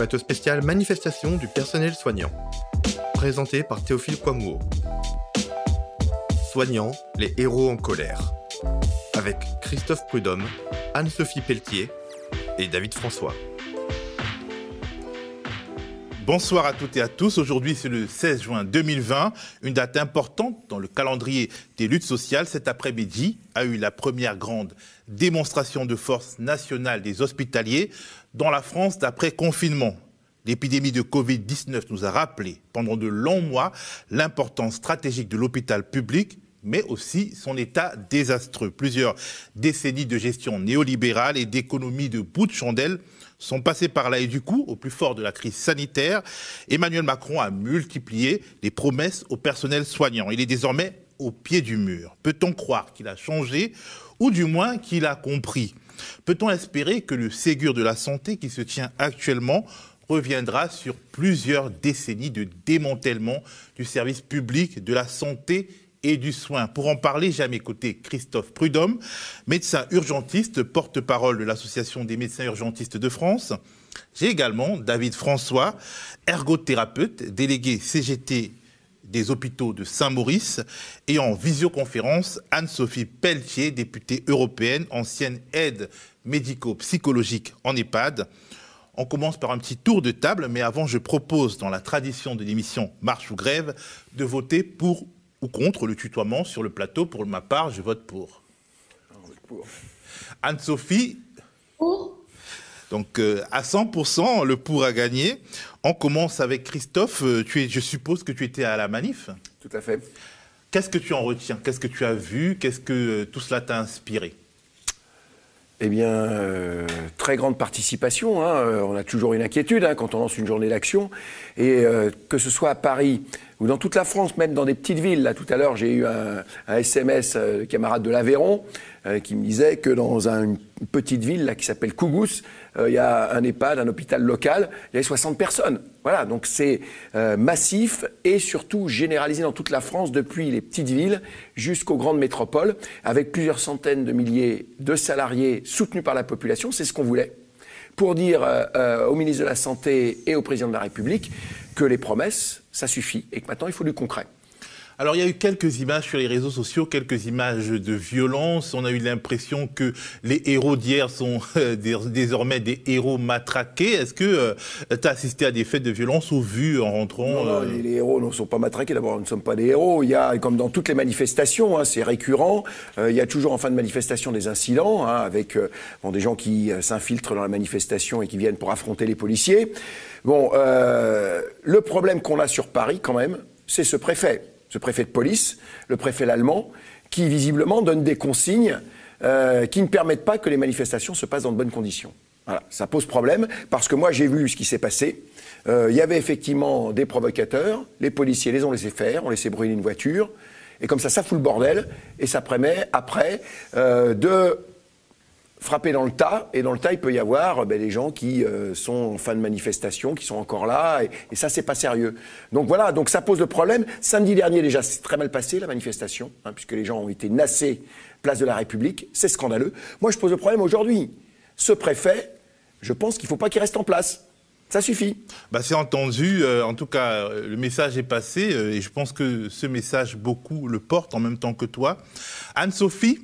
plateau spécial manifestation du personnel soignant. Présenté par Théophile Kouamouo. Soignants, les héros en colère. Avec Christophe Prudhomme, Anne-Sophie Pelletier et David François. Bonsoir à toutes et à tous. Aujourd'hui, c'est le 16 juin 2020, une date importante dans le calendrier des luttes sociales. Cet après-midi a eu la première grande démonstration de force nationale des hospitaliers dans la France d'après confinement. L'épidémie de Covid-19 nous a rappelé pendant de longs mois l'importance stratégique de l'hôpital public mais aussi son état désastreux. Plusieurs décennies de gestion néolibérale et d'économie de bout de chandelle sont passées par là et du coup, au plus fort de la crise sanitaire, Emmanuel Macron a multiplié les promesses au personnel soignant. Il est désormais au pied du mur. Peut-on croire qu'il a changé ou du moins qu'il a compris? Peut-on espérer que le Ségur de la santé qui se tient actuellement reviendra sur plusieurs décennies de démantèlement du service public de la santé et du soin. Pour en parler, j'ai à mes côtés Christophe Prudhomme, médecin urgentiste, porte-parole de l'Association des médecins urgentistes de France. J'ai également David François, ergothérapeute, délégué CGT des hôpitaux de Saint-Maurice, et en visioconférence, Anne-Sophie Pelletier, députée européenne, ancienne aide médico-psychologique en EHPAD. On commence par un petit tour de table, mais avant, je propose, dans la tradition de l'émission Marche ou Grève, de voter pour ou contre le tutoiement sur le plateau. Pour ma part, je vote pour. pour. Anne-Sophie Pour. Donc euh, à 100%, le pour a gagné. On commence avec Christophe. Euh, tu es, je suppose que tu étais à la manif. Tout à fait. Qu'est-ce que tu en retiens? Qu'est-ce que tu as vu? Qu'est-ce que euh, tout cela t'a inspiré? Eh bien, euh, très grande participation. Hein. On a toujours une inquiétude hein, quand on lance une journée d'action. Et euh, que ce soit à Paris ou dans toute la France, même dans des petites villes. Là, tout à l'heure, j'ai eu un, SMS euh, camarade de l'Aveyron euh, qui me disait que dans un, une petite ville qui s'appelle Kougous, euh, il y a un EHPAD, un hôpital local, il y avait 60 personnes. Voilà, donc c'est euh, massif et surtout généralisé dans toute la France, depuis les petites villes jusqu'aux grandes métropoles, avec plusieurs centaines de milliers de salariés soutenus par la population. C'est ce qu'on voulait pour dire au ministre de la Santé et au président de la République que les promesses, ça suffit et que maintenant il faut du concret. Alors il y a eu quelques images sur les réseaux sociaux, quelques images de violence. On a eu l'impression que les héros d'hier sont euh, désormais des héros matraqués. Est-ce que euh, tu as assisté à des faits de violence ou vu en rentrant non, non, euh... les, héros ne sont pas matraqués. D'abord, nous ne sommes pas des héros. Il y a, comme dans toutes les manifestations, hein, c'est récurrent. Euh, il y a toujours en fin de manifestation des incidents hein, avec bon, des gens qui s'infiltrent dans la manifestation et qui viennent pour affronter les policiers. Bon, le problème qu'on a sur Paris, quand même, c'est ce préfet ce préfet de police, le préfet l'allemand, qui visiblement donne des consignes euh, qui ne permettent pas que les manifestations se passent dans de bonnes conditions. Voilà, ça pose problème parce que moi j'ai vu ce qui s'est passé. Euh, il y avait effectivement des provocateurs, les policiers les ont laissés faire, ont laissé brûler une voiture, et comme ça, ça fout le bordel, et ça permet après euh, de frapper dans le tas, et dans le tas, il peut y avoir ben, des gens qui euh, sont fin de manifestation, qui sont encore là, et, et ça, c'est pas sérieux. Donc voilà, donc ça pose le problème. Samedi dernier, déjà, c'est très mal passé, la manifestation, hein, puisque les gens ont été nassés place de la République, c'est scandaleux. Moi, je pose le problème aujourd'hui. Ce préfet, je pense qu'il ne faut pas qu'il reste en place. Ça suffit. Bah, c'est entendu. Euh, en tout cas, le message est passé euh, et je pense que ce message, beaucoup le portent en même temps que toi. Anne-Sophie,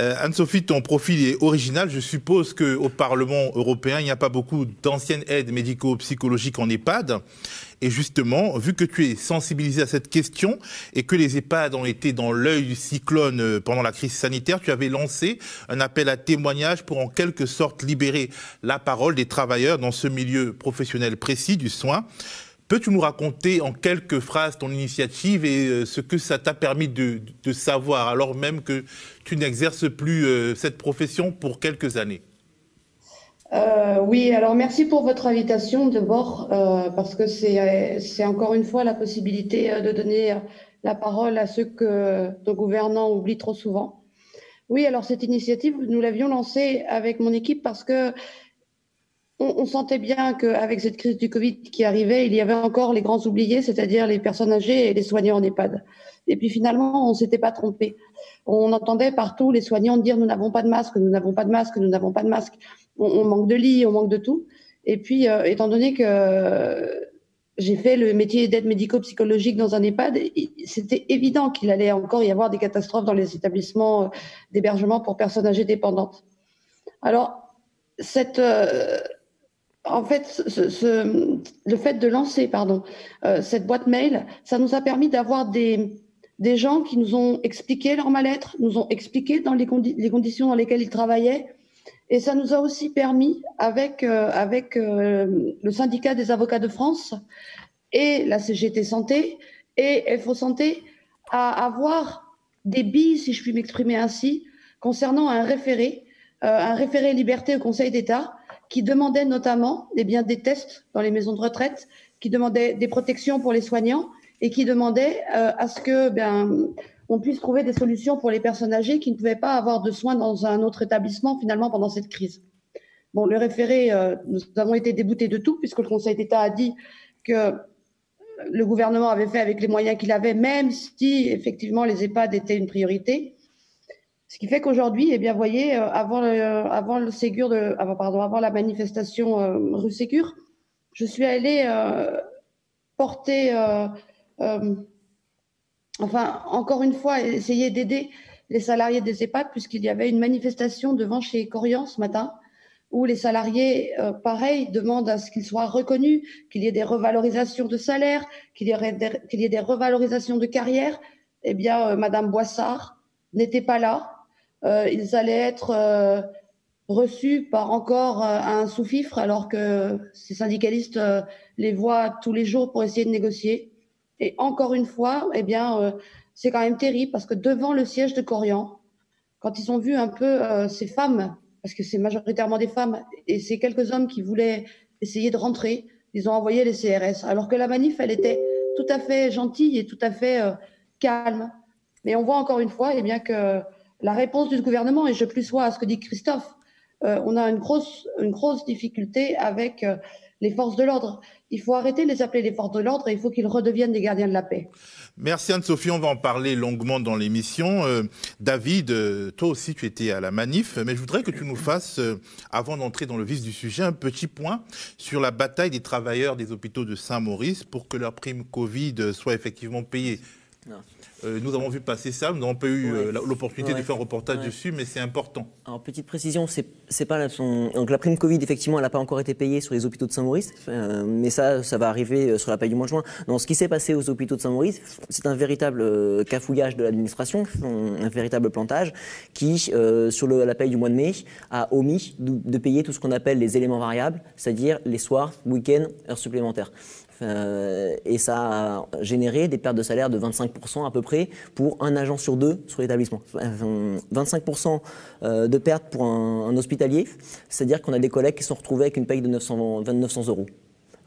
euh, Anne-Sophie, ton profil est original. Je suppose qu'au Parlement européen, il n'y a pas beaucoup d'anciennes aides médico-psychologiques en EHPAD. Et justement, vu que tu es sensibilisé à cette question et que les EHPAD ont été dans l'œil du cyclone euh, pendant la crise sanitaire, tu avais lancé un appel à témoignage pour en quelque sorte libérer la parole des travailleurs dans ce milieu professionnel précis du soin. Peux-tu nous raconter en quelques phrases ton initiative et euh, ce que ça t'a permis de, savoir alors même que tu n'exerces plus euh, cette profession pour quelques années? Euh, oui, alors merci pour votre invitation d'abord, parce que c'est encore une fois la possibilité de donner la parole à ceux que nos gouvernants oublient trop souvent. Oui, alors cette initiative, nous l'avions lancée avec mon équipe parce que on, sentait bien qu'avec cette crise du Covid qui arrivait, il y avait encore les grands oubliés, c'est-à-dire les personnes âgées et les soignants en EHPAD. Et puis finalement, on s'était pas trompé. On entendait partout les soignants dire nous n'avons pas de masque, nous n'avons pas de masque, nous n'avons pas de masque on, manque de lits, on manque de tout. Et puis, étant donné que j'ai fait le métier d'aide médico-psychologique dans un EHPAD. C'était évident qu'il allait encore y avoir des catastrophes dans les établissements euh, d'hébergement pour personnes âgées dépendantes. Alors, cette, euh, en fait, le fait de lancer euh, cette boîte mail, ça nous a permis d'avoir des, gens qui nous ont expliqué leur mal-être, nous ont expliqué dans les, conditions dans lesquelles ils travaillaient. Et ça nous a aussi permis, avec, avec le syndicat des avocats de France, et la CGT Santé et FO Santé à avoir des billes, si je puis m'exprimer ainsi, concernant un référé, euh, un référé liberté au Conseil d'État, qui demandait notamment eh bien, des tests dans les maisons de retraite, qui demandait des protections pour les soignants et qui demandait euh, à ce que ben, on puisse trouver des solutions pour les personnes âgées qui ne pouvaient pas avoir de soins dans un autre établissement finalement pendant cette crise. Bon, le référé, euh, nous avons été déboutés de tout puisque le Conseil d'État a dit que le gouvernement avait fait avec les moyens qu'il avait, même si effectivement les EHPAD étaient une priorité. Ce qui fait qu'aujourd'hui, eh bien, voyez, euh, avant le, Ségur de, avant, pardon, avant la manifestation euh, rue Ségur, je suis allée euh, porter, enfin, encore une fois, essayer d'aider les salariés des EHPAD, puisqu'il y avait une manifestation devant chez Corian ce matin, où les salariés, pareil, demandent à ce qu'ils soient reconnus, qu'il y ait des revalorisations de salaire, qu'il y, ait des revalorisations de carrière, eh bien, Madame Boissard n'était pas là. Euh, ils allaient être euh, reçus par encore un sous-fifre, alors que ces syndicalistes les voient tous les jours pour essayer de négocier. Et encore une fois, eh bien, c'est quand même terrible parce que devant le siège de Corian, quand ils ont vu un peu ces femmes parce que c'est majoritairement des femmes, et c'est quelques hommes qui voulaient essayer de rentrer. Ils ont envoyé les CRS, alors que la manif, elle était tout à fait gentille et tout à fait euh, calme. Mais on voit encore une fois, eh bien que la réponse du gouvernement, et je plus sois à ce que dit Christophe, euh, on a une grosse, une grosse difficulté avec euh, les forces de l'ordre. Il faut arrêter de les appeler les forces de l'ordre et il faut qu'ils redeviennent des gardiens de la paix. Merci Anne-Sophie, on va en parler longuement dans l'émission. Euh, David, euh, toi aussi tu étais à la manif, mais je voudrais que tu nous fasses, euh, avant d'entrer dans le vif du sujet, un petit point sur la bataille des travailleurs des hôpitaux de Saint-Maurice pour que leur prime Covid soit effectivement payée. Non. Euh, nous avons vu passer ça, nous n'avons pas eu euh, l'opportunité de faire un reportage dessus, mais c'est important. Alors, petite précision, c'est pas la, Donc, la prime Covid, effectivement, elle n'a pas encore été payée sur les hôpitaux de Saint-Maurice, euh, mais ça, ça va arriver sur la paye du mois de juin. Non, ce qui s'est passé aux hôpitaux de Saint-Maurice, c'est un véritable cafouillage de l'administration, un, véritable plantage, qui, sur le, la paye du mois de mai, a omis de, de payer tout ce qu'on appelle les éléments variables, c'est-à-dire les soirs, week-ends, heures supplémentaires. Et ça a généré des pertes de salaire de 25% à peu près pour un agent sur deux sur l'établissement. 25% euh, de pertes pour un, hospitalier, c'est-à-dire qu'on a des collègues qui sont retrouvés avec une paye de 900, 900 euros.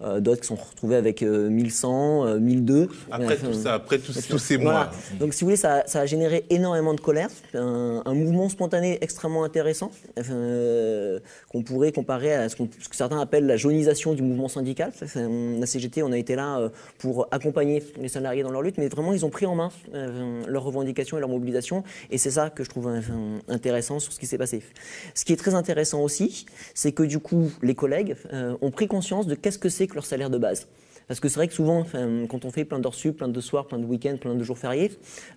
Euh, d'autres qui sont retrouvés avec 1100, 1200. Après tout ça, après tous, ces mois. Donc, si vous voulez, ça, a généré énormément de colère, un, mouvement spontané extrêmement intéressant, euh, qu'on pourrait comparer à ce, que certains appellent la jaunisation du mouvement syndical. la CGT, on a été là euh, pour accompagner les salariés dans leur lutte, mais vraiment, ils ont pris en main leurs revendications et leur mobilisation, et c'est ça que je trouve intéressant sur ce qui s'est passé. Ce qui est très intéressant aussi, c'est que du coup, les collègues ont pris conscience de qu'est-ce que c'est leur salaire de base. Parce que c'est vrai que souvent, quand on fait plein d'heures sup, plein de soirs, plein de week-ends, plein de jours fériés,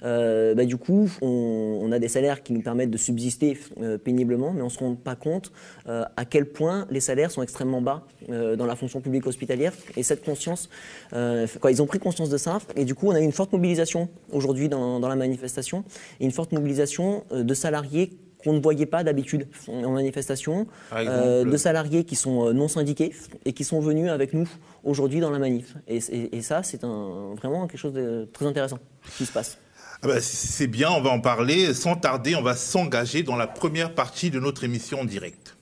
euh, bah, du coup, on, a des salaires qui nous permettent de subsister euh, péniblement, mais on ne se rend pas compte euh, à quel point les salaires sont extrêmement bas dans la fonction publique hospitalière. Et cette conscience, ils ont pris conscience de ça. Et du coup, on a eu une forte mobilisation aujourd'hui dans, dans, la manifestation, et une forte mobilisation de salariés qu'on ne voyait pas d'habitude en manifestation, euh, de salariés qui sont euh, non syndiqués et qui sont venus avec nous aujourd'hui dans la manif. Et, ça, c'est vraiment quelque chose de très intéressant qui se passe. Ah bah, c'est bien, on va en parler. Sans tarder, on va s'engager dans la première partie de notre émission en direct.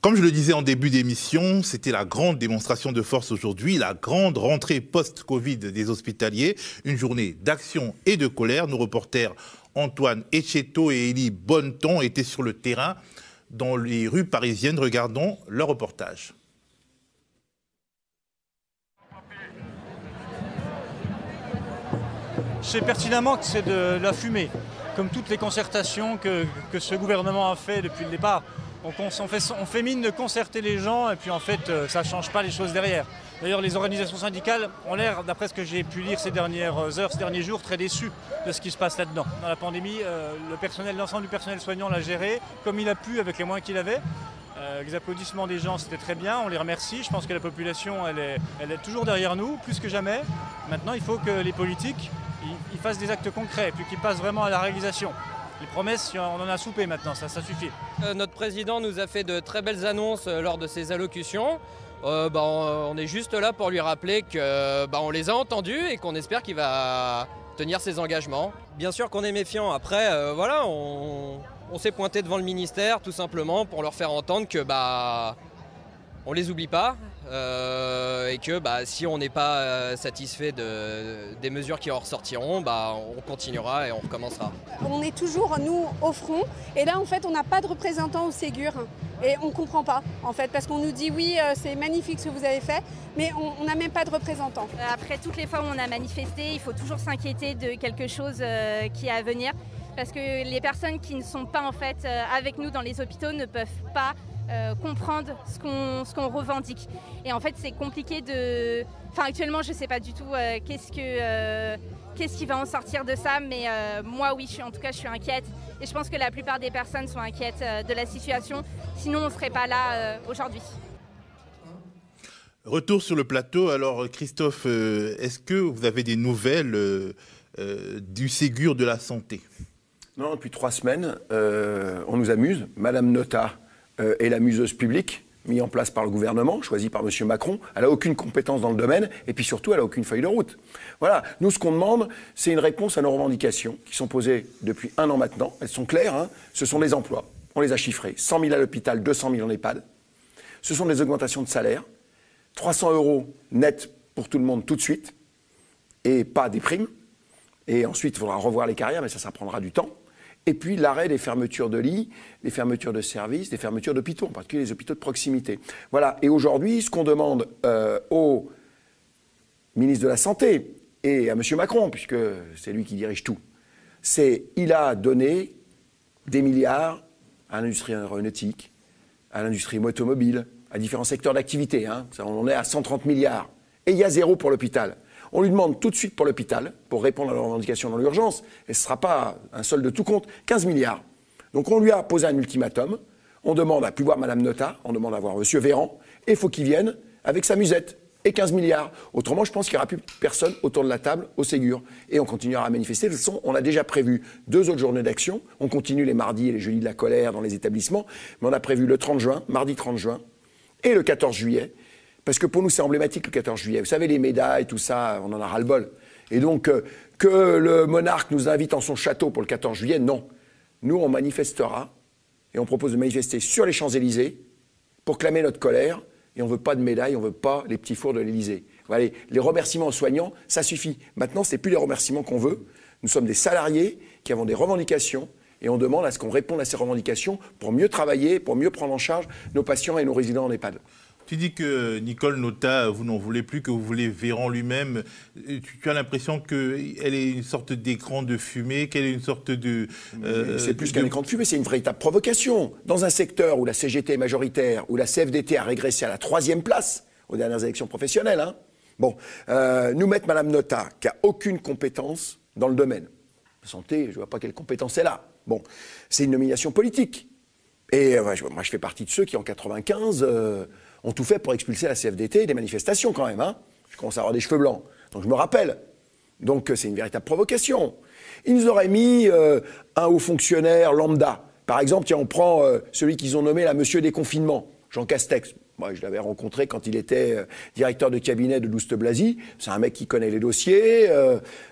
Comme je le disais en début d'émission, c'était la grande démonstration de force aujourd'hui, la grande rentrée post-Covid des hospitaliers, une journée d'action et de colère. Nos reporters Antoine Echeto et Élie Bonneton étaient sur le terrain dans les rues parisiennes. Regardons leur reportage. sais pertinemment que c'est de la fumée, comme toutes les concertations que, que ce gouvernement a fait depuis le départ. On, fait, mine de concerter les gens et puis en fait euh, ça ne change pas les choses derrière. D'ailleurs les organisations syndicales ont l'air, d'après ce que j'ai pu lire ces dernières heures, ces derniers jours, très déçues de ce qui se passe là-dedans. Dans la pandémie, euh, le personnel, l'ensemble du personnel soignant l'a géré comme il a pu avec les moyens qu'il avait. Euh, les applaudissements des gens, c'était très bien, on les remercie. Je pense que la population, elle est, toujours derrière nous, plus que jamais. Maintenant, il faut que les politiques fassent des actes concrets, puis qu'ils passent vraiment à la réalisation. Les promesses, on en a soupé maintenant, ça, ça suffit. Euh, notre président nous a fait de très belles annonces euh, lors de ses allocutions. Euh, bah, on, est juste là pour lui rappeler que bah, on les a entendus et qu'on espère qu'il va tenir ses engagements. Bien sûr qu'on est méfiant. Après, voilà, on, on s'est pointé devant le ministère tout simplement pour leur faire entendre que bah on les oublie pas et que bah, si on n'est pas euh, satisfait de, des mesures qui en ressortiront, bah, on continuera et on recommencera. On est toujours, nous, au front. Et là, en fait, on n'a pas de représentant au Ségur. Et on ne comprend pas, en fait, parce qu'on nous dit oui, euh, c'est magnifique ce que vous avez fait, mais on n'a même pas de représentant. Après toutes les fois où on a manifesté, il faut toujours s'inquiéter de quelque chose qui est à venir parce que les personnes qui ne sont pas en fait avec nous dans les hôpitaux ne peuvent pas euh, comprendre ce qu'on revendique. Et en fait, c'est compliqué de. Enfin, actuellement, je ne sais pas du tout euh, qu'est-ce que. Euh, qu'est-ce qui va en sortir de ça Mais moi, oui, je suis, en tout cas, je suis inquiète. Et je pense que la plupart des personnes sont inquiètes de la situation. Sinon, on ne serait pas là aujourd'hui. Retour sur le plateau. Alors, Christophe, est-ce que vous avez des nouvelles du Ségur de la santé? Non, depuis trois semaines, on nous amuse. Madame Nota euh, est la museuse publique mise en place par le gouvernement, choisie par M. Macron. Elle n'a aucune compétence dans le domaine et puis surtout, elle n'a aucune feuille de route. Voilà. Nous, ce qu'on demande, c'est une réponse à nos revendications qui sont posées depuis un an maintenant. Elles sont claires. Hein. Ce sont des emplois. On les a chiffrés. 100 000 à l'hôpital, 200 000 en EHPAD. Ce sont des augmentations de salaire. 300 euros net pour tout le monde tout de suite et pas des primes. Et ensuite, il faudra revoir les carrières, mais ça, ça prendra du temps et puis l'arrêt des fermetures de lits, des fermetures de services, des fermetures d'hôpitaux, en particulier les hôpitaux de proximité. Voilà. Et aujourd'hui, ce qu'on demande euh, au ministre de la Santé et à M. Macron, puisque c'est lui qui dirige tout, c'est il a donné des milliards à l'industrie aéronautique, à l'industrie automobile, à différents secteurs d'activité. Hein. On en est à 130 milliards. Et il y a zéro pour l'hôpital. On lui demande tout de suite pour l'hôpital, pour répondre à leurs revendications dans l'urgence, et ce ne sera pas un solde de tout compte, 15 milliards. Donc on lui a posé un ultimatum, on demande à plus voir Madame Nota, on demande à voir Monsieur Véran, et il faut qu'il vienne avec sa musette et 15 milliards. Autrement, je pense qu'il n'y aura plus personne autour de la table au Ségur. Et on continuera à manifester. De toute on a déjà prévu deux autres journées d'action. On continue les mardis et les jeudis de la colère dans les établissements. Mais on a prévu le 30 juin, mardi 30 juin, et le 14 juillet. Parce que pour nous, c'est emblématique le 14 juillet. Vous savez, les médailles, tout ça, on en a ras-le-bol. Et donc, euh, que le monarque nous invite en son château pour le 14 juillet, non. Nous, on manifestera, et on propose de manifester sur les Champs-Élysées pour clamer notre colère. Et on ne veut pas de médailles, on ne veut pas les petits fours de l'Élysée. Les remerciements aux soignants, ça suffit. Maintenant, ce n'est plus les remerciements qu'on veut. Nous sommes des salariés qui avons des revendications et on demande à ce qu'on réponde à ces revendications pour mieux travailler, pour mieux prendre en charge nos patients et nos résidents en EHPAD. Tu dis que Nicole Nota, vous n'en voulez plus, que vous voulez Véran lui-même. Tu, as l'impression qu'elle est une sorte d'écran de fumée, qu'elle est une sorte de... Euh, c'est plus qu'un écran de fumée, c'est une véritable provocation. Dans un secteur où la CGT est majoritaire, où la CFDT a régressé à la troisième place aux dernières élections professionnelles, hein, bon, euh, nous mettre Madame Nota, qui a aucune compétence dans le domaine. La santé, je ne vois pas quelle compétence elle a. Bon, c'est une nomination politique. Et euh, moi, je fais partie de ceux qui, en 95 ont tout fait pour expulser la CFDT des manifestations quand même. Hein. Je commence à avoir des cheveux blancs. Donc je me rappelle. Donc euh, c'est une véritable provocation. Ils nous auraient mis euh, un haut fonctionnaire lambda. Par exemple, tiens, on prend euh, celui qu'ils ont nommé la Monsieur des confinements, Jean Castex. Moi, je l'avais rencontré quand il était directeur de cabinet de Douste Blasi. C'est un mec qui connaît les dossiers.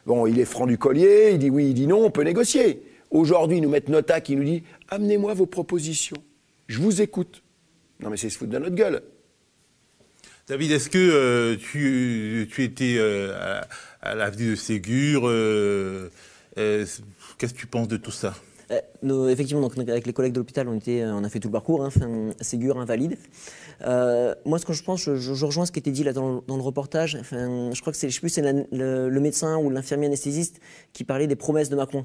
bon, il est franc du collier. Il dit oui, il dit non. On peut négocier. Aujourd'hui, nous mettent Nota qui nous dit amenez-moi vos propositions. Je vous écoute. Non, mais c'est se foutre de notre gueule. David, est-ce que euh, tu, étais euh, à, l'avenue de Ségur euh, Qu'est-ce que tu penses de tout ça? Effectivement, avec les collègues de l'hôpital, on, a fait tout le parcours, hein, Ségur invalide. Moi, ce que je pense, je, rejoins ce qui était dit dans, le reportage. Je crois que c'est, plus, c'est le, médecin ou l'infirmier anesthésiste qui parlait des promesses de Macron.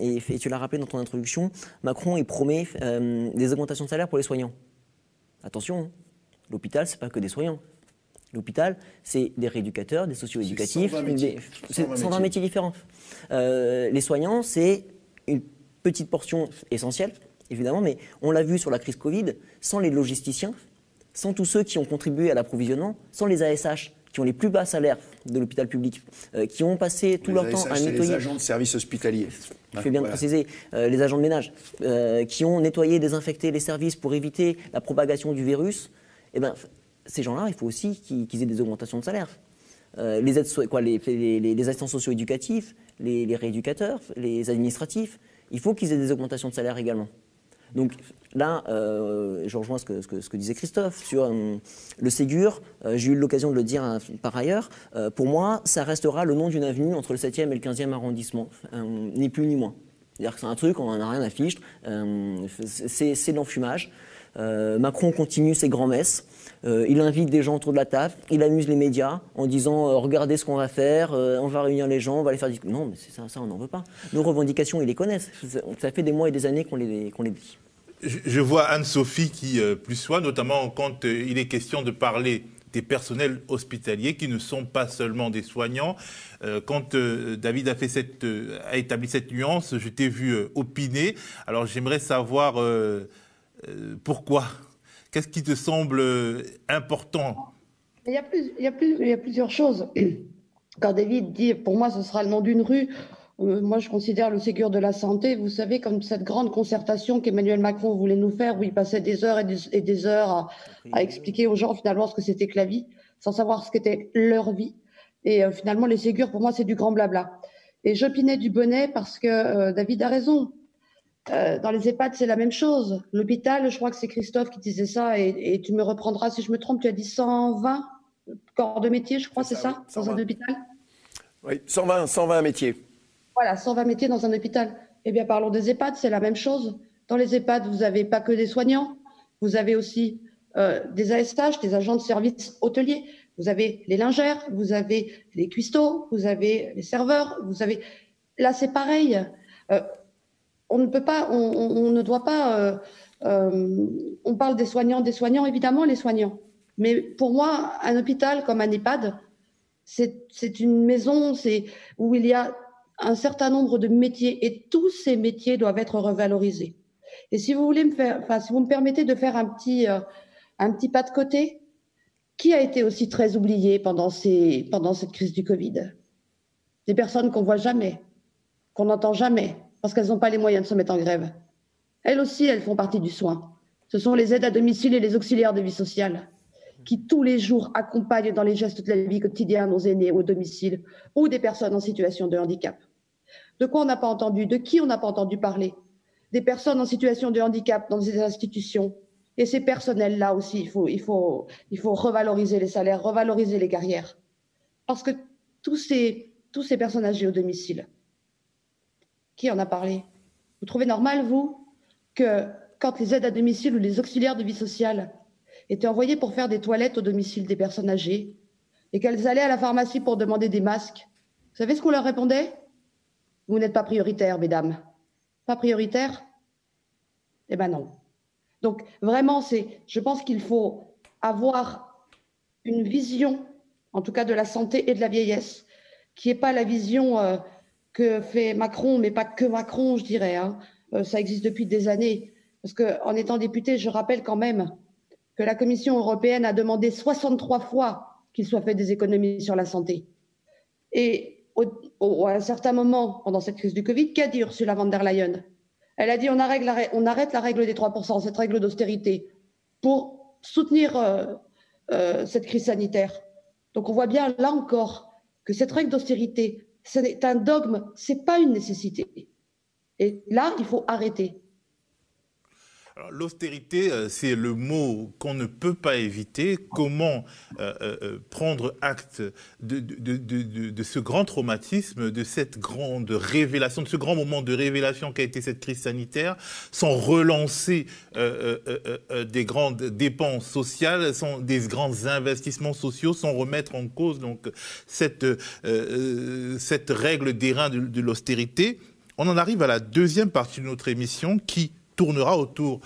et, tu l'as rappelé dans ton introduction, Macron, il promet des augmentations de salaire pour les soignants. Attention, hein, l'hôpital, c'est pas que des soignants. L'hôpital, c'est des rééducateurs, des socio-éducatifs, c'est 120, métiers. différents. Euh, les soignants, c'est une petite portion essentielle, évidemment, mais on l'a vu sur la crise Covid, sans les logisticiens, sans tous ceux qui ont contribué à l'approvisionnement, sans les ASH, qui ont les plus bas salaires de l'hôpital public, euh, qui ont passé tout leur temps à nettoyer. Les agents de services hospitaliers. Je fais bien de préciser, euh, les agents de ménage, qui ont nettoyé, désinfecté les services pour éviter la propagation du virus. Eh ben, ces gens-là, il faut aussi qu'ils aient des augmentations de salaire. Euh, les, aides, quoi, les, les, assistants socio-éducatifs, les, rééducateurs, les administratifs, il faut qu'ils aient des augmentations de salaire également. Donc là, euh, je rejoins ce que, disait Christophe sur euh, le Ségur. J'ai eu l'occasion de le dire hein, par ailleurs. pour moi, ça restera le nom d'une avenue entre le 7e et le 15e arrondissement, ni plus ni moins. C'est-à-dire que c'est un truc, on n'en a rien à fiche, c'est de l'enfumage. Macron continue ses grands-messes. Euh, il invite des gens autour de la table, il amuse les médias en disant euh, regardez ce qu'on va faire, euh, on va réunir les gens, on va les faire discuter. Non, mais ça, ça on n'en veut pas. Nos revendications, ils les connaissent. Ça fait des mois et des années qu'on les, les dit. Je, vois Anne-Sophie qui plus soit, notamment quand il est question de parler des personnels hospitaliers qui ne sont pas seulement des soignants. quand David a, fait cette, a établi cette nuance, je t'ai vu opiner. Alors j'aimerais savoir pourquoi? Qu'est-ce qui te semble important? Il y, a plus, il, y a plus, il y, a plusieurs choses. Quand David dit, pour moi, ce sera le nom d'une rue, euh, moi, je considère le Ségur de la santé, vous savez, comme cette grande concertation qu'Emmanuel Macron voulait nous faire, où il passait des heures et des, heures à, expliquer aux gens finalement ce que c'était que la vie, sans savoir ce qu'était leur vie. Et euh, finalement, les Ségur, pour moi, c'est du grand blabla. Et j'opinais du bonnet parce que euh, David a raison. Euh, dans les EHPAD, c'est la même chose. L'hôpital, je crois que c'est Christophe qui disait ça, et, tu me reprendras si je me trompe, tu as dit 120 corps de métier, je crois, c'est ça, dans un hôpital? Oui, 120, 120 métiers. Voilà, 120 métiers dans un hôpital. Eh bien, parlons des EHPAD, c'est la même chose. Dans les EHPAD, vous n'avez pas que des soignants, vous avez aussi euh, des ASH, des agents de services hôteliers, vous avez les lingères, vous avez les cuistots, vous avez les serveurs, vous avez... Là, c'est pareil. Euh, on ne peut pas, on, ne doit pas. Euh, euh, on parle des soignants, des soignants, évidemment les soignants. Mais pour moi, un hôpital comme un EHPAD, c'est une maison où il y a un certain nombre de métiers et tous ces métiers doivent être revalorisés. Et si vous voulez me faire, enfin, si vous me permettez de faire un petit, euh, un petit pas de côté, qui a été aussi très oublié pendant, ces, pendant cette crise du Covid? Des personnes qu'on voit jamais, qu'on n'entend jamais, parce qu'elles n'ont pas les moyens de se mettre en grève. Elles aussi, elles font partie du soin. Ce sont les aides à domicile et les auxiliaires de vie sociale qui tous les jours accompagnent dans les gestes de la vie quotidienne nos aînés au domicile ou des personnes en situation de handicap. De quoi on n'a pas entendu De qui on n'a pas entendu parler? Des personnes en situation de handicap dans des institutions. Et ces personnels-là aussi, il faut, revaloriser les salaires, revaloriser les carrières. Parce que tous ces, tous ces personnes âgées au domicile, qui en a parlé? Vous trouvez normal, vous, que quand les aides à domicile ou les auxiliaires de vie sociale étaient envoyés pour faire des toilettes au domicile des personnes âgées et qu'elles allaient à la pharmacie pour demander des masques, vous savez ce qu'on leur répondait? Vous n'êtes pas prioritaire, mesdames. Pas prioritaire? Eh ben non. Donc vraiment, c'est, je pense qu'il faut avoir une vision, en tout cas de la santé et de la vieillesse, qui n'est pas la vision euh, que fait Macron, mais pas que Macron, je dirais. Hein. Euh, ça existe depuis des années. Parce qu'en étant député, je rappelle quand même que la Commission européenne a demandé 63 fois qu'il soit fait des économies sur la santé. Et à un certain moment, pendant cette crise du Covid, qu'a dit Ursula von der Leyen? Elle a dit on arrête, la, on arrête la règle des 3%, cette règle d'austérité, pour soutenir euh, euh, cette crise sanitaire. Donc on voit bien, là encore, que cette règle d'austérité c'est un dogme, c'est pas une nécessité. Et là, il faut arrêter. L'austérité, euh, c'est le mot qu'on ne peut pas éviter. Comment euh, euh, prendre acte de, ce grand traumatisme, de cette grande révélation, de ce grand moment de révélation qu'a été cette crise sanitaire, sans relancer des grandes dépenses sociales, sans des grands investissements sociaux, sans remettre en cause donc cette, cette règle des reins de l'austérité? On en arrive à la deuxième partie de notre émission qui tournera autour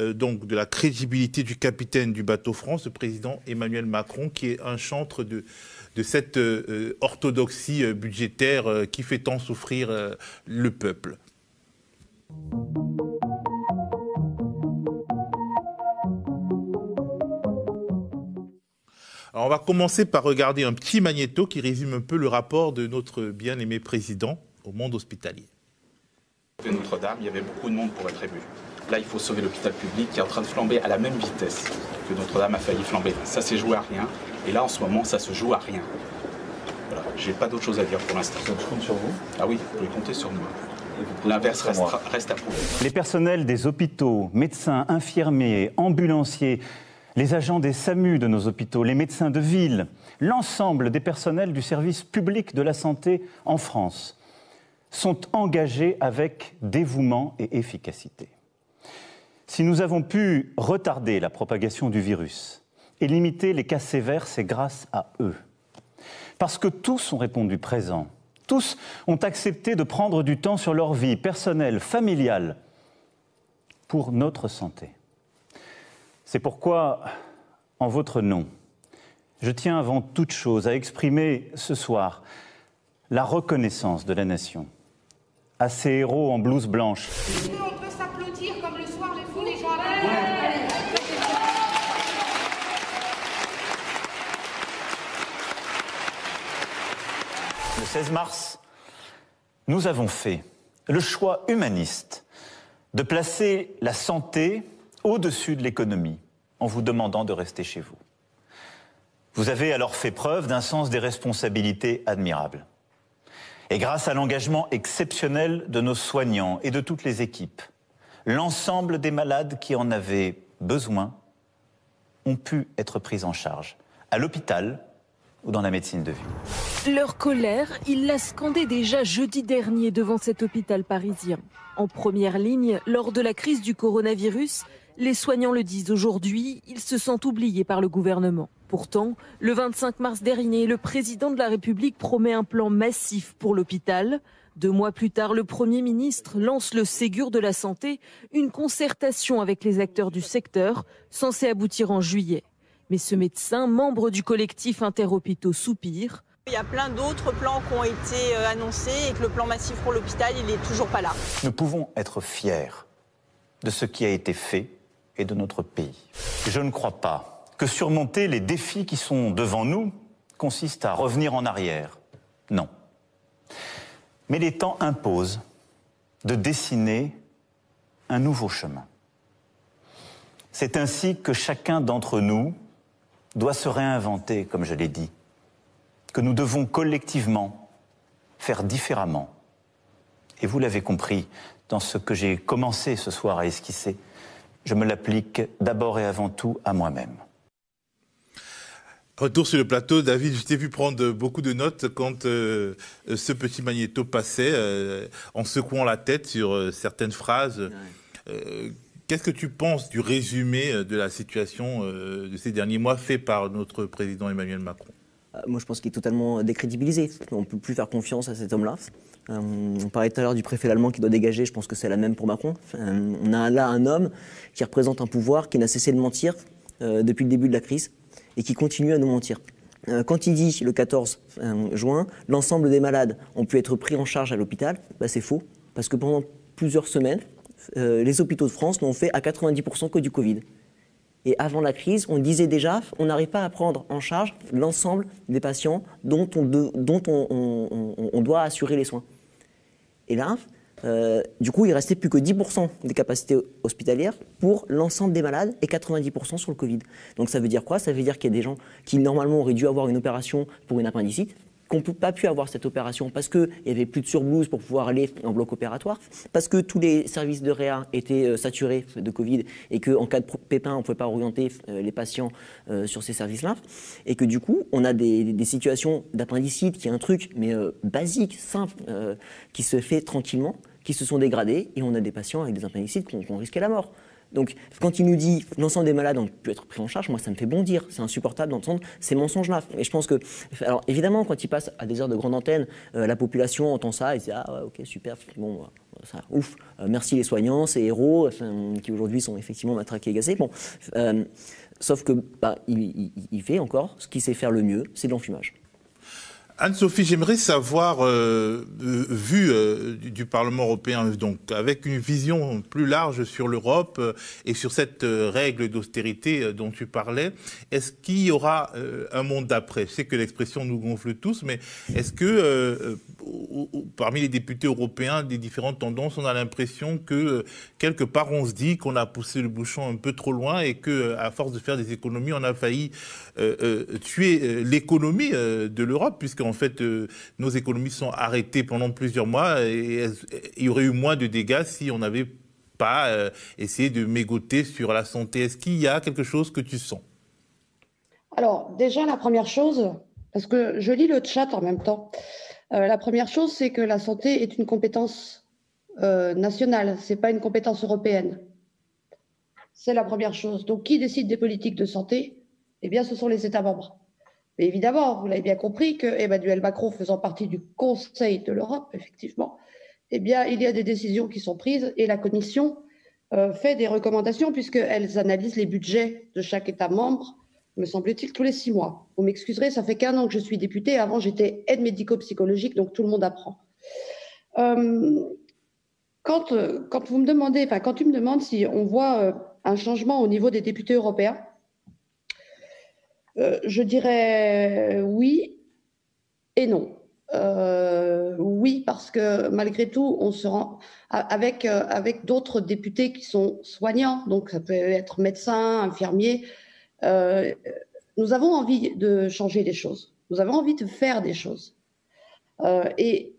euh, donc de la crédibilité du capitaine du bateau France, le président Emmanuel Macron, qui est un chantre de, cette euh, orthodoxie euh, budgétaire qui fait tant souffrir le peuple. Alors on va commencer par regarder un petit magnéto qui résume un peu le rapport de notre bien-aimé président au monde hospitalier. Notre-Dame, il y avait beaucoup de monde pour être ému. Là, il faut sauver l'hôpital public qui est en train de flamber à la même vitesse que Notre-Dame a failli flamber. Ça s'est joué à rien. Et là, en ce moment, ça se joue à rien. Voilà. J'ai pas d'autre chose à dire pour l'instant. Je compte sur vous? Ah oui, vous pouvez compter sur moi. L'inverse reste, reste à prouver. Les personnels des hôpitaux, médecins, infirmiers, ambulanciers, les agents des SAMU de nos hôpitaux, les médecins de ville, l'ensemble des personnels du service public de la santé en France sont engagés avec dévouement et efficacité. Si nous avons pu retarder la propagation du virus et limiter les cas sévères, c'est grâce à eux. Parce que tous ont répondu présent, tous ont accepté de prendre du temps sur leur vie personnelle, familiale, pour notre santé. C'est pourquoi, en votre nom, je tiens avant toute chose à exprimer ce soir la reconnaissance de la nation à ces héros en blouse blanche. On peut s'applaudir comme le soir les fous les gens. Le 16 mars, nous avons fait le choix humaniste de placer la santé au-dessus de l'économie en vous demandant de rester chez vous. Vous avez alors fait preuve d'un sens des responsabilités admirable. Et grâce à l'engagement exceptionnel de nos soignants et de toutes les équipes, l'ensemble des malades qui en avaient besoin ont pu être pris en charge à l'hôpital ou dans la médecine de ville. Leur colère, ils la scandaient déjà jeudi dernier devant cet hôpital parisien. En première ligne, lors de la crise du coronavirus, les soignants le disent aujourd'hui, ils se sentent oubliés par le gouvernement. Pourtant, le 25 mars dernier, le président de la République promet un plan massif pour l'hôpital. Deux mois plus tard, le Premier ministre lance le Ségur de la santé, une concertation avec les acteurs du secteur, censée aboutir en juillet. Mais ce médecin, membre du collectif Interhôpitaux, soupire. Il y a plein d'autres plans qui ont été euh, annoncés et que le plan massif pour l'hôpital, il n'est toujours pas là. Nous pouvons être fiers de ce qui a été fait et de notre pays. Je ne crois pas que surmonter les défis qui sont devant nous consiste à revenir en arrière. Non. Mais les temps imposent de dessiner un nouveau chemin. C'est ainsi que chacun d'entre nous doit se réinventer, comme je l'ai dit, que nous devons collectivement faire différemment. Et vous l'avez compris dans ce que j'ai commencé ce soir à esquisser je me l'applique d'abord et avant tout à moi-même. Retour sur le plateau, David, je t'ai vu prendre beaucoup de notes quand euh, ce petit magnéto passait, euh, en secouant la tête sur euh, certaines phrases. Qu'est-ce que tu penses du résumé de la situation de ces derniers mois fait par notre président Emmanuel Macron? Moi, je pense qu'il est totalement décrédibilisé. On ne peut plus faire confiance à cet homme-là. Euh, on parlait tout à l'heure du préfet allemand qui doit dégager, je pense que c'est la même pour Macron. Euh, on a là un homme qui représente un pouvoir qui n'a cessé de mentir euh, depuis le début de la crise et qui continue à nous mentir. Quand il dit le 14 juin, l'ensemble des malades ont pu être pris en charge à l'hôpital, bah, c'est faux, parce que pendant plusieurs semaines, les hôpitaux de France n'ont fait à 90% que du Covid. Et avant la crise, on disait déjà, on n'arrive pas à prendre en charge l'ensemble des patients dont on, dont on, doit assurer les soins. Et là, euh, du coup, il restait plus que 10% des capacités hospitalières pour l'ensemble des malades et 90% sur le Covid. Donc ça veut dire quoi? Ça veut dire qu'il y a des gens qui normalement auraient dû avoir une opération pour une appendicite, qu'on n'a pas pu avoir cette opération parce qu'il n'y avait plus de surblouses pour pouvoir aller en bloc opératoire, parce que tous les services de réa étaient euh, saturés de Covid et qu'en cas de pépin, on ne pouvait pas orienter euh, les patients euh, sur ces services-là, et que du coup, on a des, situations d'appendicite qui est un truc, mais basique, simple, qui se fait tranquillement, qui se sont dégradées, et on a des patients avec des appendicites qui ont risqué la mort. Donc, quand il nous dit l'ensemble des malades ont pu être pris en charge, moi, ça me fait bondir. C'est insupportable d'entendre ces mensonges-là. Et je pense que, alors évidemment, quand il passe à des heures de grande antenne, euh, la population entend ça et dit Ah, ok, super, bon, ça, ouf, euh, merci les soignants, ces héros, qui aujourd'hui sont effectivement matraqués et gazés. Bon, euh, sauf que, bah, il, il fait encore ce qu'il sait faire le mieux, c'est de l'enfumage. Anne-Sophie, j'aimerais savoir, euh, euh, vu euh, du, Parlement européen, donc avec une vision plus large sur l'Europe et sur cette règle d'austérité dont tu parlais, est-ce qu'il y aura un monde d'après? Je sais que l'expression nous gonfle tous, mais est-ce que parmi les députés européens des différentes tendances, on a l'impression que quelque part on se dit qu'on a poussé le bouchon un peu trop loin et que à force de faire des économies, on a failli tuer l'économie de l'Europe, en fait, euh, nos économies sont arrêtées pendant plusieurs mois et il y aurait eu moins de dégâts si on n'avait pas euh, essayé de mégoter sur la santé. Est-ce qu'il y a quelque chose que tu sens? Alors, déjà, la première chose, parce que je lis le chat en même temps, euh, la première chose, c'est que la santé est une compétence nationale, ce n'est pas une compétence européenne. C'est la première chose. Donc, qui décide des politiques de santé? Eh bien, ce sont les États membres. Mais évidemment, vous l'avez bien compris que Emmanuel Macron, faisant partie du Conseil de l'Europe, effectivement, eh bien, il y a des décisions qui sont prises et la Commission euh, fait des recommandations puisqu'elles analysent les budgets de chaque État membre, me semble-t-il, tous les six mois. Vous m'excuserez, ça fait qu'un an que je suis députée. Avant, j'étais aide médico-psychologique, donc tout le monde apprend. Euh, quand, euh, quand, vous me demandez, enfin, quand tu me demandes si on voit un changement au niveau des députés européens, euh, je dirais oui et non. Euh, oui, parce que malgré tout, on se rend avec, euh, avec d'autres députés qui sont soignants, donc ça peut être médecin, infirmier. nous avons envie de changer les choses. Nous avons envie de faire des choses. et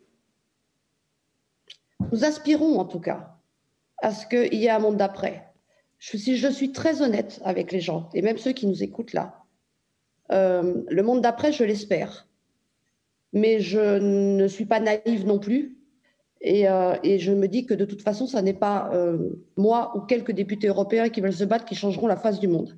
nous aspirons en tout cas à ce qu'il y ait un monde d'après. Je suis très honnête avec les gens, et même ceux qui nous écoutent là, euh, le monde d'après, je l'espère. Mais je ne suis pas naïve non plus. Et, euh, je me dis que de toute façon, ce n'est pas euh, moi ou quelques députés européens qui veulent se battre qui changeront la face du monde.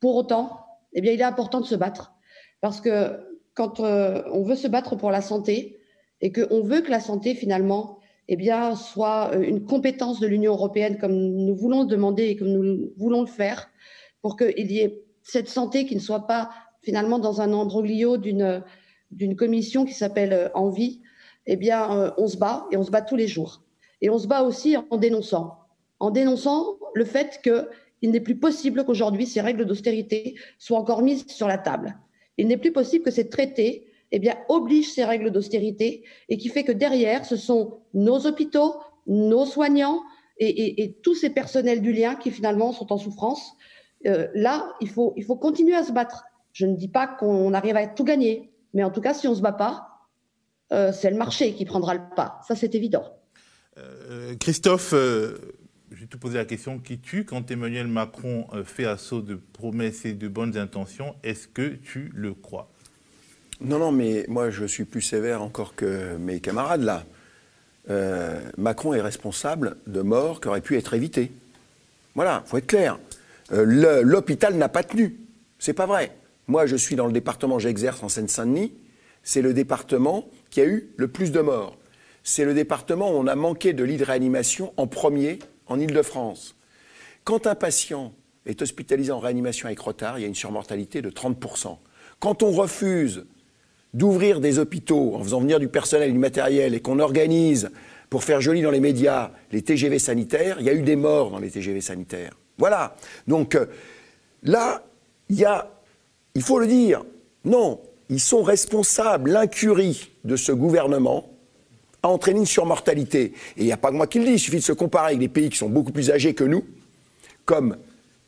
Pour autant, eh bien, il est important de se battre. Parce que quand on veut se battre pour la santé et qu'on veut que la santé, finalement, eh bien, soit une compétence de l'Union européenne comme nous voulons le demander et comme nous voulons le faire, pour qu'il y ait cette santé qui ne soit pas finalement dans un embroglio d'une commission qui s'appelle euh, Envie, eh bien, euh, on se bat et on se bat tous les jours. Et on se bat aussi en dénonçant, en dénonçant le fait qu'il n'est plus possible qu'aujourd'hui ces règles d'austérité soient encore mises sur la table. Il n'est plus possible que ces traités eh bien, obligent ces règles d'austérité et qui fait que derrière, ce sont nos hôpitaux, nos soignants et, tous ces personnels du lien qui finalement sont en souffrance. Euh, là, il faut, il faut continuer à se battre. Je ne dis pas qu'on arrive à tout gagner, mais en tout cas, si on ne se bat pas, euh, c'est le marché qui prendra le pas. Ça, c'est évident. Euh, Christophe, euh, je vais te poser la question qui tue quand Emmanuel Macron fait assaut de promesses et de bonnes intentions Est-ce que tu le crois? Non, non, mais moi, je suis plus sévère encore que mes camarades là. Macron est responsable de morts qui auraient pu être évitées. Voilà, faut être clair. L'hôpital n'a pas tenu. C'est pas vrai. Moi, je suis dans le département, j'exerce en Seine-Saint-Denis. C'est le département qui a eu le plus de morts. C'est le département où on a manqué de lits de réanimation en premier en Ile-de-France. Quand un patient est hospitalisé en réanimation avec retard, il y a une surmortalité de 30%. Quand on refuse d'ouvrir des hôpitaux en faisant venir du personnel et du matériel et qu'on organise pour faire joli dans les médias les TGV sanitaires, il y a eu des morts dans les TGV sanitaires. Voilà. Donc euh, là, il y a il faut le dire, non, ils sont responsables. L'incurie de ce gouvernement a entraîné une surmortalité. Et il n'y a pas que moi qui le dis, il suffit de se comparer avec des pays qui sont beaucoup plus âgés que nous, comme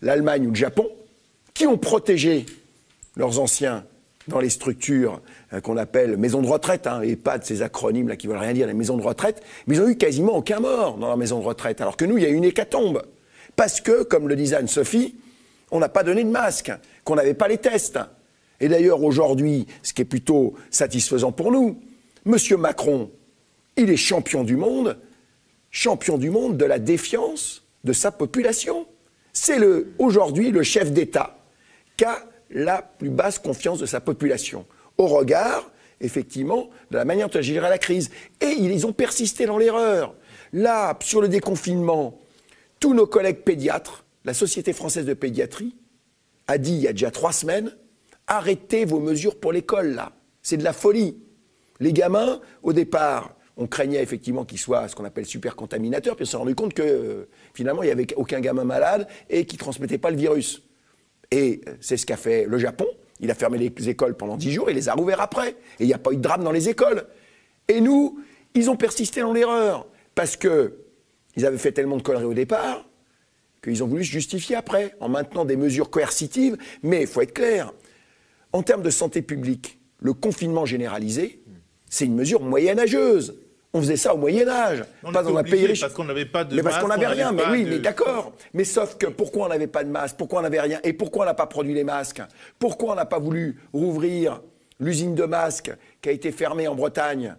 l'Allemagne ou le Japon, qui ont protégé leurs anciens dans les structures euh, qu'on appelle maisons de retraite, hein, et pas de ces acronymes là qui veulent rien dire, les maisons de retraite, mais ils ont eu quasiment aucun mort dans leur maison de retraite, alors que nous, il y a eu une hécatombe. Parce que, comme le disait Anne-Sophie, on n'a pas donné de masque, qu'on n'avait pas les tests. Et d'ailleurs, aujourd'hui, ce qui est plutôt satisfaisant pour nous, M. Macron, il est champion du monde, champion du monde de la défiance de sa population. C'est aujourd'hui le chef d'État qui a la plus basse confiance de sa population, au regard, effectivement, de la manière de gérer la crise. Et ils ont persisté dans l'erreur. Là, sur le déconfinement, tous nos collègues pédiatres, la Société française de pédiatrie, a dit il y a déjà trois semaines, arrêtez vos mesures pour l'école, là. C'est de la folie. Les gamins, au départ, on craignait effectivement qu'ils soient ce qu'on appelle super contaminateurs, puis on s'est rendu compte que euh, finalement, il n'y avait aucun gamin malade et qui ne transmettait pas le virus. Et euh, c'est ce qu'a fait le Japon. Il a fermé les écoles pendant dix jours et les a rouverts après. Et il n'y a pas eu de drame dans les écoles. Et nous, ils ont persisté dans l'erreur. Parce qu'ils avaient fait tellement de conneries au départ qu'ils ont voulu se justifier après, en maintenant des mesures coercitives. Mais il faut être clair, en termes de santé publique, le confinement généralisé, c'est une mesure moyenâgeuse. On faisait ça au Moyen Âge, pas dans un pays riche. Parce qu'on n'avait pas de Mais parce qu'on n'avait rien, mais oui, mais d'accord. Mais sauf que pourquoi on n'avait pas de masque Pourquoi on n'avait rien Et pourquoi on n'a pas produit les masques Pourquoi on n'a pas voulu rouvrir l'usine de masques qui a été fermée en Bretagne,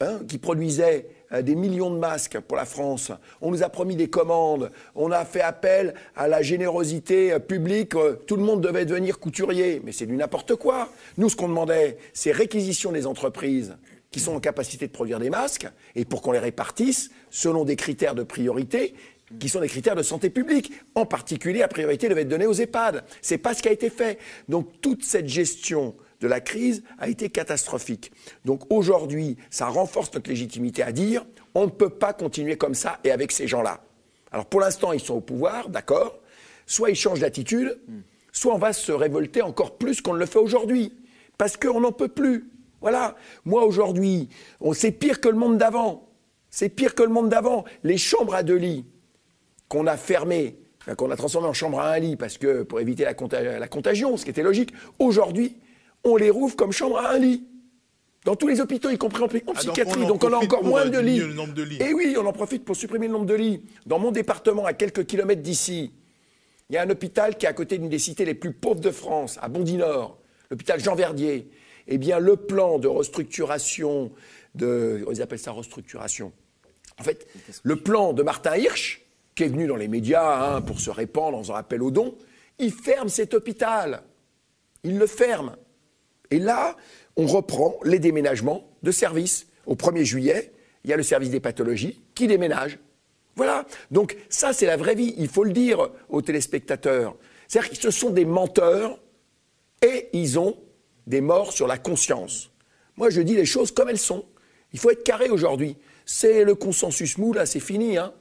hein, qui produisait des millions de masques pour la France. On nous a promis des commandes. On a fait appel à la générosité euh, publique. Euh, tout le monde devait devenir couturier. Mais c'est du n'importe quoi. Nous, ce qu'on demandait, c'est réquisition des entreprises qui sont en capacité de produire des masques et pour qu'on les répartisse selon des critères de priorité qui sont des critères de santé publique. En particulier, la priorité devait être donnée aux EHPAD. C'est pas ce qui a été fait. Donc toute cette gestion de la crise a été catastrophique. Donc aujourd'hui, ça renforce notre légitimité à dire on ne peut pas continuer comme ça et avec ces gens-là. Alors pour l'instant, ils sont au pouvoir, d'accord. Soit ils changent d'attitude, soit on va se révolter encore plus qu'on ne le fait aujourd'hui. Parce qu'on n'en peut plus. Voilà. Moi, aujourd'hui, c'est pire que le monde d'avant. C'est pire que le monde d'avant. Les chambres à deux lits qu'on a fermées, qu'on a transformées en chambres à un lit parce que pour éviter la, contagion, ce qui était logique, aujourd'hui, on les rouvre comme chambres à un lit. Dans tous les hôpitaux, y compris en, ah, psychiatrie. donc on, a encore moins de lits. Et oui, on en profite pour supprimer le nombre de lits. Dans mon département, à quelques kilomètres d'ici, il y a un hôpital qui est à côté d'une des cités les plus pauvres de France, à Bondy-Nord, l'hôpital Jean Verdier eh bien, le plan de restructuration, de, ils appellent ça restructuration? En fait, le plan de Martin Hirsch, qui est venu dans les médias hein, pour se répandre dans un appel aux dons, il ferme cet hôpital. Il le ferme. Et là, on reprend les déménagements de services. Au 1er juillet, il y a le service des pathologies qui déménage. Voilà. Donc ça, c'est la vraie vie. Il faut le dire aux téléspectateurs. C'est-à-dire que ce sont des menteurs et ils ont des morts sur la conscience. Moi, je dis les choses comme elles sont. Il faut être carré aujourd'hui. C'est le consensus mou, là, c'est fini. Hein.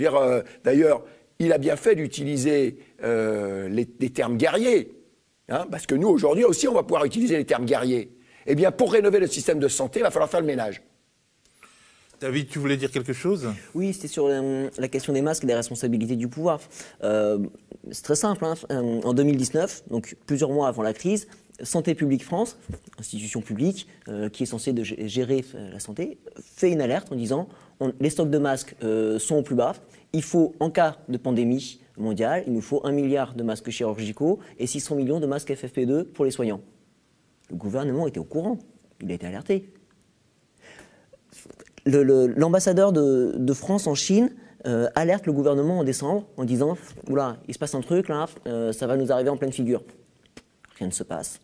Euh, d'ailleurs, il a bien fait d'utiliser euh, les, termes guerriers. Hein, parce que nous, aujourd'hui aussi, on va pouvoir utiliser les termes guerriers. Eh bien, pour rénover le système de santé, il va falloir faire le ménage. David, tu voulais dire quelque chose? Oui, c'était sur la, question des masques et des responsabilités du pouvoir. Euh, c'est très simple. Hein. En 2019, donc plusieurs mois avant la crise, Santé publique France, institution publique euh, qui est censée de gérer euh, la santé, fait une alerte en disant les stocks de masques euh, sont au plus bas. Il faut, en cas de pandémie mondiale, il nous faut un milliard de masques chirurgicaux et 600 millions de masques FFP2 pour les soignants. Le gouvernement était au courant, il a été alerté. L'ambassadeur de, France en Chine alerte le gouvernement en décembre en disant Oula, il se passe un truc là, ça va nous arriver en pleine figure. Rien ne se passe.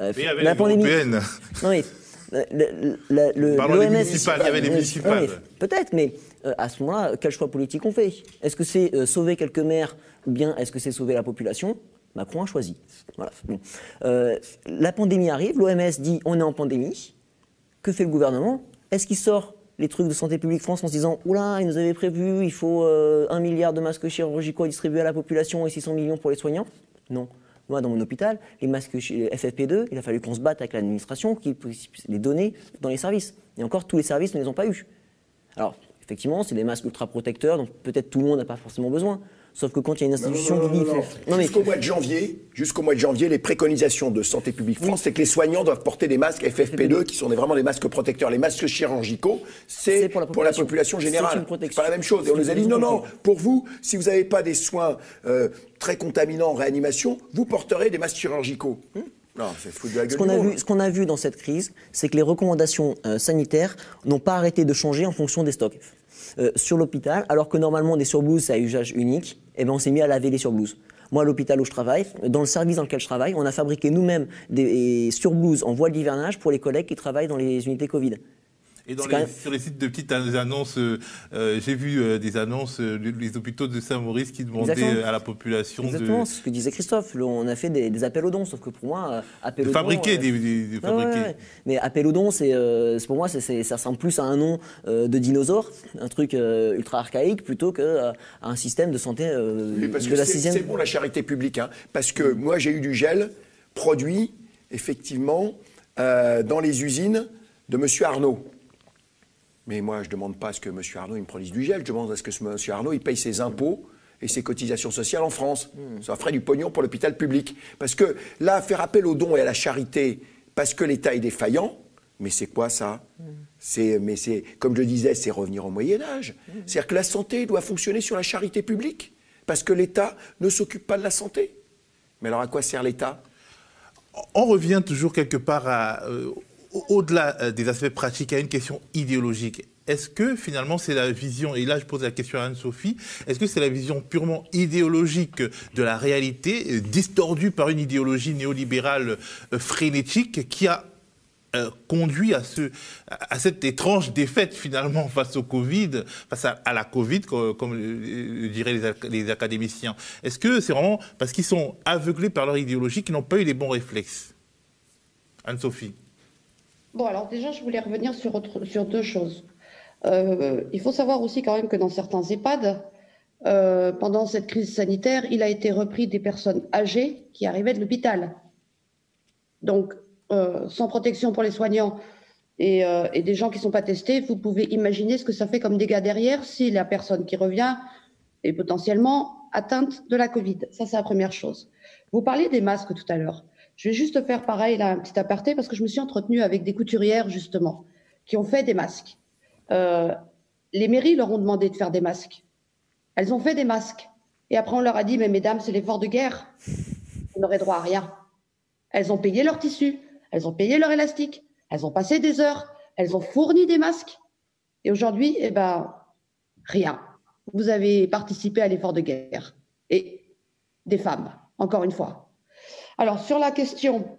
Euh, la pandémie. Non, mais le, des municipales, il y avait des municipales. Peut-être, mais euh, à ce moment-là, quel choix politique on fait? Est-ce que c'est euh, sauver quelques maires ou bien est-ce que c'est sauver la population? Macron a choisi. Voilà. la pandémie arrive, l'OMS dit on est en pandémie. Que fait le gouvernement? Est-ce qu'il sort les trucs de Santé publique France en se disant Oula, ils nous avaient prévu, il faut un milliard de masques chirurgicaux à distribuer à la population et 600 millions pour les soignants? Non. Moi, dans mon hôpital, les masques FFP2, il a fallu qu'on se batte avec l'administration qui puisse les donner dans les services. Et encore, tous les services ne les ont pas eus. Alors, effectivement, c'est des masques ultra protecteurs, donc peut-être tout le monde n'a pas forcément besoin. Sauf que quand il y a une institution Non, qui non, dit. non, non. Non, mais- Jusqu'au mois de janvier, jusqu'au mois de janvier, les préconisations de Santé publique France, c'est que les soignants doivent porter des masques FFP2, qui sont des- vraiment des masques protecteurs. Les masques chirurgicaux, c'est pour, la population générale. C'est pas la même chose. Et on nous a dit non, non, pour vous, si vous n'avez pas des soins euh, très contaminants en réanimation, vous porterez des masques chirurgicaux. Non, c'est se foutre de la gueule. Ce qu'on a, vu, ce qu'on a vu dans cette crise, c'est que les recommandations euh, sanitaires n'ont pas arrêté de changer en fonction des stocks. Euh, sur l'hôpital, alors que normalement des surblouses c'est à usage unique, eh ben on s'est mis à laver les surblouses. Moi, à l'hôpital où je travaille, dans le service dans lequel je travaille, on a fabriqué nous-mêmes des surblouses en voile d'hivernage pour les collègues qui travaillent dans les unités Covid. Et dans les- même- sur les sites de petites annonces, euh, euh, j'ai vu euh, des annonces, euh, les hôpitaux de Saint-Maurice qui demandaient Exactement. à la population Exactement, de, c'est ce que disait Christophe. Le- on a fait des, des appels aux dons, sauf que pour moi, euh, appel de aux dons, fabriquer euh, des, des- fabriquer. ouais, ouais. Mais appel aux dons, c'est euh, pour moi, c'est- ça ressemble plus à un nom euh, de dinosaure, un truc euh, ultra archaïque, plutôt qu'à un système de santé euh, parce de que la c'est sixième. c'est bon la charité publique. hein. parce que moi, j'ai eu du gel produit, effectivement, euh, dans les usines de M. Arnaud. Mais moi, je ne demande pas à ce que M. Arnaud il me produise du gel, je demande à ce que M. Arnaud il paye ses impôts et ses cotisations sociales en France. Ça ferait du pognon pour l'hôpital public. Parce que là, faire appel aux dons et à la charité parce que l'État est défaillant, mais c'est quoi ça C'est, mais c'est, comme je le disais, c'est revenir au Moyen Âge. C'est-à-dire que la santé doit fonctionner sur la charité publique, parce que l'État ne s'occupe pas de la santé. Mais alors à quoi sert l'État? On revient toujours quelque part à, euh, au-delà euh, des aspects pratiques à une question idéologique. Est-ce que finalement c'est la vision, et là je pose la question à Anne-Sophie, est-ce que c'est la vision purement idéologique de la réalité, euh, distordue par une idéologie néolibérale euh, frénétique qui a conduit à, ce, à cette étrange défaite finalement face au Covid, face à, la Covid, co- comme, diraient les académiciens? Est-ce que c'est vraiment parce qu'ils sont aveuglés par leur idéologie qu'ils n'ont pas eu les bons réflexes? Anne-Sophie Bon, alors déjà, je voulais revenir sur, deux choses. Euh, il faut savoir aussi quand même que dans certains EHPAD, euh, pendant cette crise sanitaire, il a été repris des personnes âgées qui arrivaient de l'hôpital. Donc, euh, sans protection pour les soignants et, et des gens qui ne sont pas testés, vous pouvez imaginer ce que ça fait comme dégâts derrière si la personne qui revient est potentiellement atteinte de la Covid. Ça, c'est la première chose. Vous parliez des masques tout à l'heure. Je vais juste faire pareil, là, un petit aparté, parce que je me suis entretenue avec des couturières, justement, qui ont fait des masques. Euh, les mairies leur ont demandé de faire des masques. Elles ont fait des masques. Et après, on leur a dit, mais mesdames, c'est l'effort de guerre. Vous n'aurez droit à rien. Elles ont payé leur tissu, elles ont payé leur élastique, elles ont passé des heures, elles ont fourni des masques. Et aujourd'hui, eh ben, rien. Vous avez participé à l'effort de guerre. Et des femmes, encore une fois. Alors, sur la question,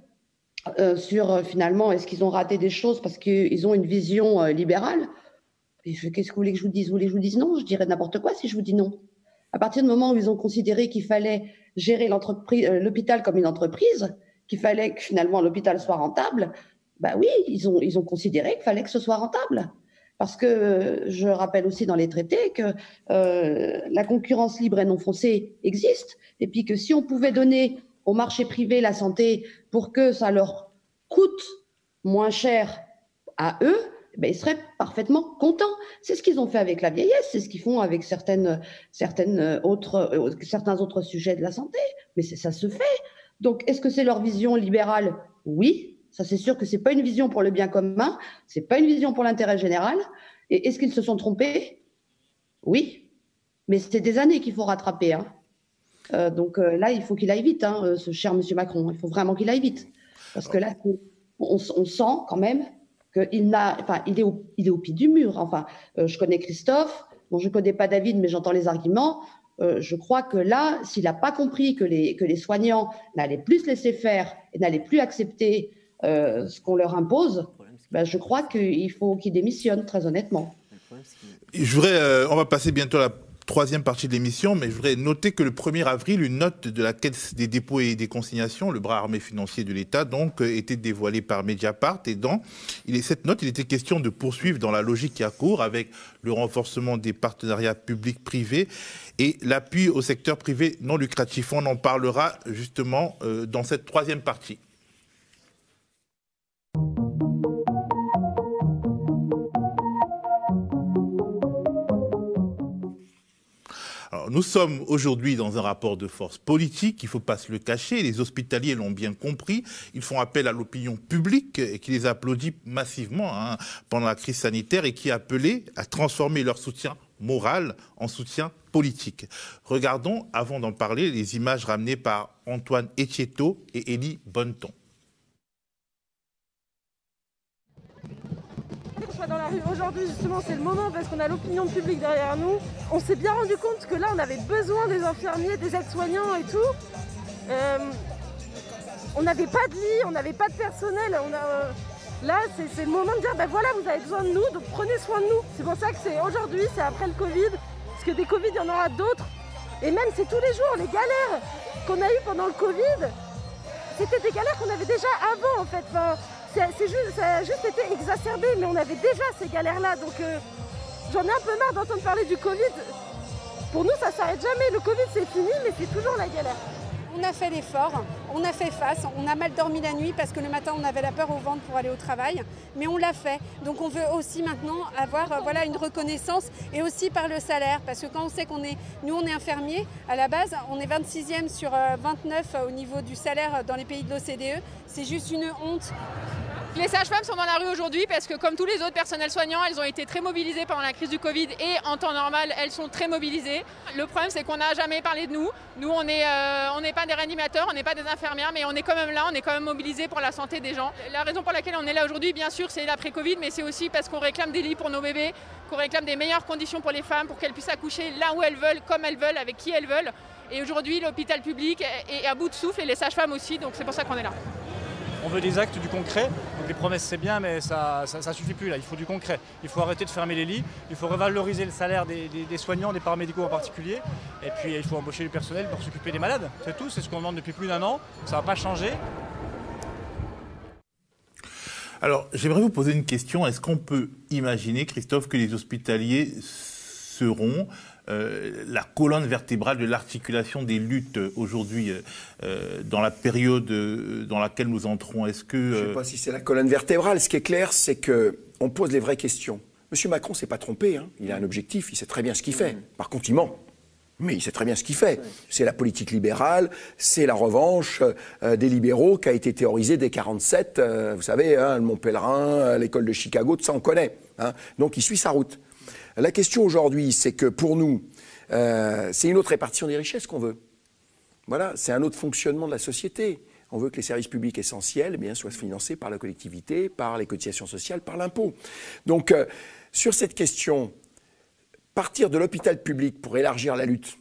euh, sur euh, finalement, est-ce qu'ils ont raté des choses parce qu'ils ont une vision euh, libérale Qu'est-ce que vous voulez que je vous dise? Vous voulez que je vous dise non? Je dirais n'importe quoi si je vous dis non. À partir du moment où ils ont considéré qu'il fallait gérer l'hôpital comme une entreprise, qu'il fallait que finalement l'hôpital soit rentable, bah oui, ils ont, ils ont considéré qu'il fallait que ce soit rentable. Parce que je rappelle aussi dans les traités que la concurrence libre et non faussée existe, et puis que si on pouvait donner au marché privé la santé pour que ça leur coûte moins cher à eux, eh ben, ils seraient parfaitement contents. C'est ce qu'ils ont fait avec la vieillesse, c'est ce qu'ils font avec autres, euh, certains autres sujets de la santé, mais ça se fait. Donc, est-ce que c'est leur vision libérale? Oui, ça c'est sûr que c'est pas une vision pour le bien commun, c'est pas une vision pour l'intérêt général. Et est-ce qu'ils se sont trompés? Oui, mais c'est des années qu'il faut rattraper. hein. Euh, donc euh, là, il faut qu'il aille vite, hein, euh, ce cher Monsieur Macron. Il faut vraiment qu'il aille vite, parce que là, on, sent quand même qu'il est au, pied du mur. Enfin, je connais Christophe, bon, je connais pas David, mais j'entends les arguments. Je crois que là, s'il n'a pas compris que les, soignants n'allaient plus se laisser faire et n'allaient plus accepter ce qu'on leur impose, ben, je crois qu'il faut qu'il démissionne, très honnêtement. Je voudrais, on va passer bientôt à la troisième partie de l'émission, mais je voudrais noter que le 1er avril, une note de la Caisse des dépôts et des consignations, le bras armé financier de l'État, donc, euh, était dévoilée par Mediapart. Et dans cette note, il était question de poursuivre dans la logique qui a cours avec le renforcement des partenariats publics-privés et l'appui au secteur privé non lucratif. On en parlera justement euh, dans cette troisième partie. Nous sommes aujourd'hui dans un rapport de force politique, il ne faut pas se le cacher, les hospitaliers l'ont bien compris, ils font appel à l'opinion publique qui les applaudit massivement hein, pendant la crise sanitaire et qui a appelé à transformer leur soutien moral en soutien politique. Regardons, avant d'en parler, les images ramenées par Antoine Etcheto et Élie Bonneton. Dans la rue aujourd'hui, justement, c'est le moment parce qu'on a l'opinion publique derrière nous. On s'est bien rendu compte que là, on avait besoin des infirmiers, des aides-soignants et tout. Euh, on n'avait pas de lit, on n'avait pas de personnel. On a, euh, là, c'est le moment de dire, ben voilà, vous avez besoin de nous, donc prenez soin de nous. C'est pour ça que c'est aujourd'hui, c'est après le Covid, parce que des Covid, il y en aura d'autres. Et même, c'est tous les jours, les galères qu'on a eues pendant le Covid, c'était des galères qu'on avait déjà avant, en fait c'est juste, ça a juste été exacerbé, mais on avait déjà ces galères-là. Donc euh, j'en ai un peu marre d'entendre parler du Covid. Pour nous, ça s'arrête jamais. Le Covid, c'est fini, mais c'est toujours la galère. On a fait l'effort, on a fait face, on a mal dormi la nuit parce que le matin on avait la peur au ventre pour aller au travail, mais on l'a fait. Donc on veut aussi maintenant avoir euh, voilà, une reconnaissance et aussi par le salaire parce que quand on sait qu'on est, nous on est infirmiers, à la base on est 26e sur 29 euh, au niveau du salaire dans les pays de l'OCDE, c'est juste une honte. Les sages-femmes sont dans la rue aujourd'hui parce que comme tous les autres personnels soignants, elles ont été très mobilisées pendant la crise du Covid et en temps normal, elles sont très mobilisées. Le problème, c'est qu'on n'a jamais parlé de nous. Nous, on n'est euh, pas des réanimateurs, on n'est pas des infirmières, mais on est quand même là, on est quand même mobilisés pour la santé des gens. La raison pour laquelle on est là aujourd'hui, bien sûr, c'est l'après-Covid, mais c'est aussi parce qu'on réclame des lits pour nos bébés, qu'on réclame des meilleures conditions pour les femmes, pour qu'elles puissent accoucher là où elles veulent, comme elles veulent, avec qui elles veulent. Et aujourd'hui, l'hôpital public est à bout de souffle et les sages-femmes aussi, donc c'est pour ça qu'on est là. On veut des actes, du concret. Les promesses c'est bien, mais ça ne suffit plus là. Il faut du concret. Il faut arrêter de fermer les lits. Il faut revaloriser le salaire des, soignants, des paramédicaux en particulier. Et puis il faut embaucher du personnel pour s'occuper des malades. C'est tout. C'est ce qu'on demande depuis plus d'un an. Ça ne va pas changer. Alors, j'aimerais vous poser une question. Est-ce qu'on peut imaginer, Christophe, que les hospitaliers seront euh, la colonne vertébrale de l'articulation des luttes aujourd'hui euh, dans la période dans laquelle nous entrons Est-ce que je ne sais pas si c'est la colonne vertébrale. Ce qui est clair, c'est que on pose les vraies questions. Monsieur Macron s'est pas trompé. Hein. Il a un objectif. Il sait très bien ce qu'il fait. Par contre, il ment. Mais il sait très bien ce qu'il fait. C'est la politique libérale, c'est la revanche euh, des libéraux qui a été théorisée dès 47. vous savez, hein, le Mont Pèlerin, l'école de Chicago, tout ça on connaît. Hein. Donc il suit sa route. La question aujourd'hui, c'est que pour nous, euh, c'est une autre répartition des richesses qu'on veut. Voilà, c'est un autre fonctionnement de la société. On veut que les services publics essentiels eh soient financés par la collectivité, par les cotisations sociales, par l'impôt. Donc, euh, sur cette question, partir de l'hôpital public pour élargir la lutte,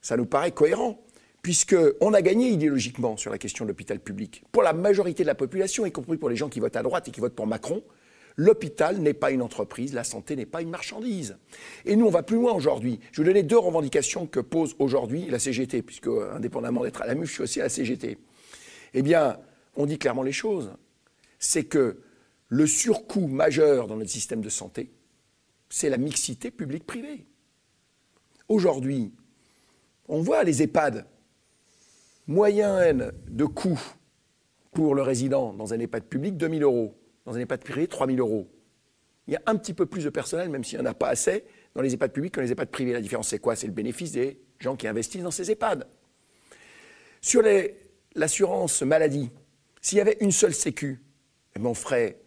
ça nous paraît cohérent, puisqu'on a gagné idéologiquement sur la question de l'hôpital public. Pour la majorité de la population, y compris pour les gens qui votent à droite et qui votent pour Macron, L'hôpital n'est pas une entreprise, la santé n'est pas une marchandise. Et nous, on va plus loin aujourd'hui. Je vais donner deux revendications que pose aujourd'hui la CGT, puisque, indépendamment d'être à la MUF, je suis aussi à la CGT. Eh bien, on dit clairement les choses. C'est que le surcoût majeur dans notre système de santé, c'est la mixité publique-privée. Aujourd'hui, on voit les EHPAD, moyenne de coût pour le résident dans un EHPAD public, 2000 euros dans un EHPAD privé, 3 000 euros. Il y a un petit peu plus de personnel, même s'il n'y en a pas assez, dans les EHPAD publics que dans les EHPAD privés. La différence, c'est quoi? C'est le bénéfice des gens qui investissent dans ces EHPAD. Sur l'assurance maladie, s'il y avait une seule sécu, eh ben, on ferait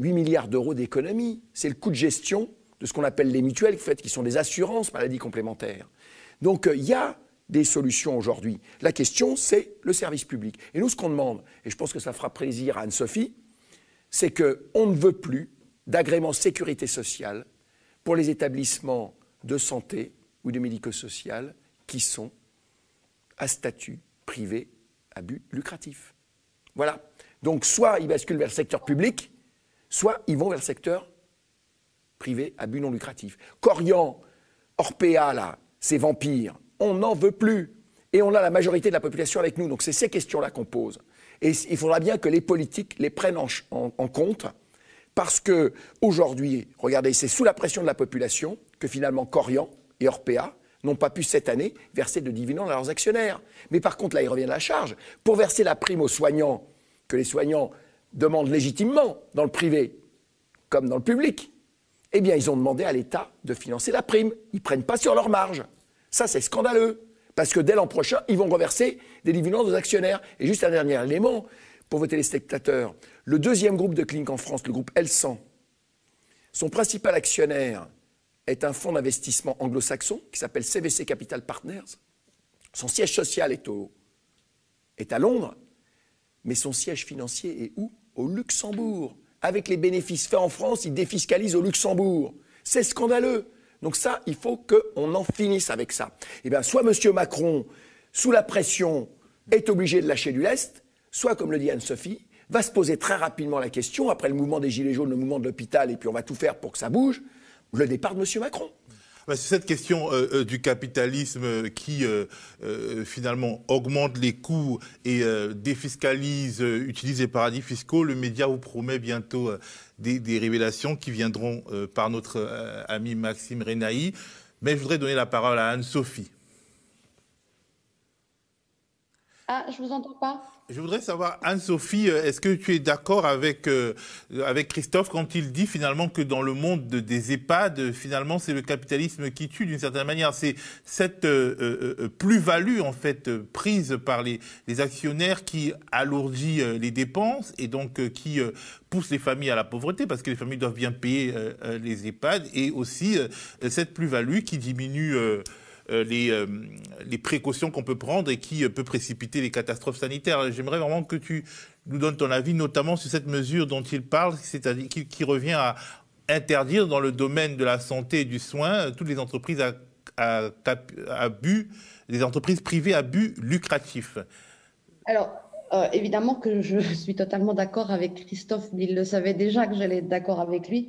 8 milliards d'euros d'économie. C'est le coût de gestion de ce qu'on appelle les mutuelles, en fait, qui sont des assurances maladie complémentaires. Donc euh, il y a des solutions aujourd'hui. La question, c'est le service public. Et nous, ce qu'on demande, et je pense que ça fera plaisir à Anne-Sophie, c'est qu'on ne veut plus d'agrément sécurité sociale pour les établissements de santé ou de médico-social qui sont à statut privé à but lucratif. Voilà. Donc soit ils basculent vers le secteur public, soit ils vont vers le secteur privé à but non lucratif. Corian, Orpea, là, ces vampires, on n'en veut plus. Et on a la majorité de la population avec nous. Donc c'est ces questions-là qu'on pose. Et il faudra bien que les politiques les prennent en, compte, parce que aujourd'hui, regardez, c'est sous la pression de la population que finalement Corian et Orpea n'ont pas pu cette année verser de dividendes à leurs actionnaires. Mais par contre, là, ils reviennent à la charge. Pour verser la prime aux soignants, que les soignants demandent légitimement dans le privé comme dans le public, eh bien, ils ont demandé à l'État de financer la prime. Ils ne prennent pas sur leur marge. Ça, c'est scandaleux. Parce que dès l'an prochain, ils vont reverser des dividendes aux actionnaires. Et juste un dernier élément pour vos téléspectateurs. Le deuxième groupe de cliniques en France, le groupe L100, son principal actionnaire est un fonds d'investissement anglo-saxon qui s'appelle CVC Capital Partners. Son siège social est, au, est à Londres, mais son siège financier est où? Au Luxembourg. Avec les bénéfices faits en France, il défiscalise au Luxembourg. C'est scandaleux. Donc ça, il faut qu'on en finisse avec ça. Eh bien, soit M. Macron, sous la pression, est obligé de lâcher du lest, soit, comme le dit Anne-Sophie, va se poser très rapidement la question, après le mouvement des Gilets jaunes, le mouvement de l'hôpital, et puis on va tout faire pour que ça bouge, le départ de M. Macron. C'est cette question euh, euh, du capitalisme qui euh, finalement augmente les coûts et défiscalise, utilise les paradis fiscaux. Le média vous promet bientôt des, des, révélations qui viendront par notre ami Maxime Renaï. Mais je voudrais donner la parole à Anne-Sophie. Ah, je vous entends pas. Je voudrais savoir, Anne-Sophie, euh, est-ce que tu es d'accord avec, euh, avec Christophe quand il dit finalement que dans le monde des EHPAD, finalement, c'est le capitalisme qui tue d'une certaine manière? C'est cette euh, plus-value, en fait, prise par les, les actionnaires qui alourdit les dépenses et donc qui pousse les familles à la pauvreté parce que les familles doivent bien payer les EHPAD et aussi cette plus-value qui diminue les, euh, les, précautions qu'on peut prendre et qui euh, peut précipiter les catastrophes sanitaires. J'aimerais vraiment que tu nous donnes ton avis, notamment sur cette mesure dont il parle, c'est-à-dire qui, revient à interdire dans le domaine de la santé et du soin toutes les entreprises à, les entreprises privées à but lucratif. Alors, évidemment que je suis totalement d'accord avec Christophe, mais il le savait déjà que j'allais être d'accord avec lui,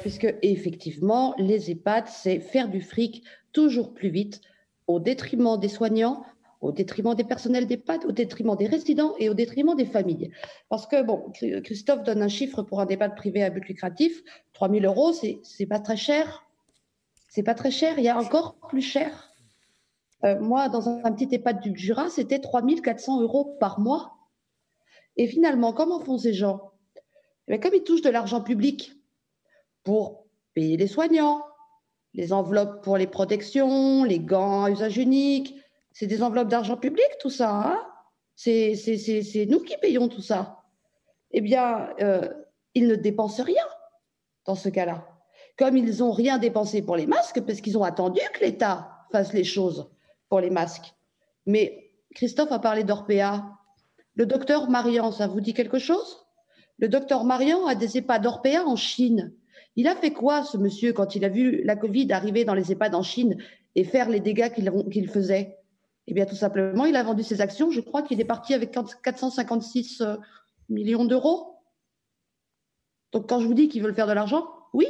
puisque effectivement, les EHPAD, c'est faire du fric toujours plus vite au détriment des soignants, au détriment des personnels d'EHPAD, au détriment des résidents et au détriment des familles. Parce que, bon, Christophe donne un chiffre pour un EHPAD privé à but lucratif, 3 000 euros, c'est pas très cher. C'est pas très cher, il y a encore plus cher. Euh, moi, dans un, petit EHPAD du Jura, c'était 3 400 euros par mois. Et finalement, comment font ces gens? Eh Comme ils touchent de l'argent public pour payer les soignants, les enveloppes pour les protections, les gants à usage unique. C'est des enveloppes d'argent public, tout ça. Hein c'est nous qui payons tout ça. Eh bien, euh, ils ne dépensent rien dans ce cas-là. Comme ils n'ont rien dépensé pour les masques, parce qu'ils ont attendu que l'État fasse les choses pour les masques. Mais Christophe a parlé d'Orpea. Le docteur Marian, ça vous dit quelque chose? Le docteur Marian a des EHPAD d'Orpea en Chine. Il a fait quoi, ce monsieur, quand il a vu la Covid arriver dans les EHPAD en Chine et faire les dégâts qu'il faisait? Eh bien, tout simplement, il a vendu ses actions. Je crois qu'il est parti avec 456 euh, millions d'euros. Donc, quand je vous dis qu'ils veulent faire de l'argent, oui.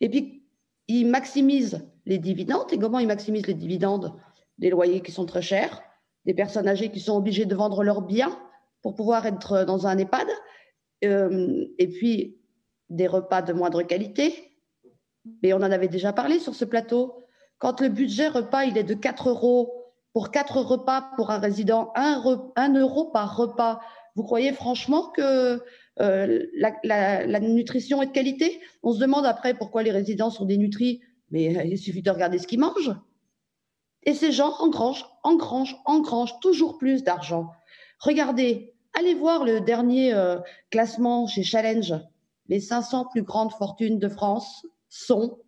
Et puis, il maximise les dividendes. Et comment il maximise les dividendes? Des loyers qui sont très chers, des personnes âgées qui sont obligées de vendre leurs biens pour pouvoir être dans un EHPAD. Euh, et puis, des repas de moindre qualité. Mais on en avait déjà parlé sur ce plateau. Quand le budget repas, il est de 4 euros pour 4 repas pour un résident, 1, euro par repas, vous croyez franchement que euh, la, nutrition est de qualité? On se demande après pourquoi les résidents sont dénutris, mais euh, il suffit de regarder ce qu'ils mangent. Et ces gens engrangent, engrangent, engrangent toujours plus d'argent. Regardez, allez voir le dernier euh, classement chez Challenge les 500 plus grandes fortunes de France sont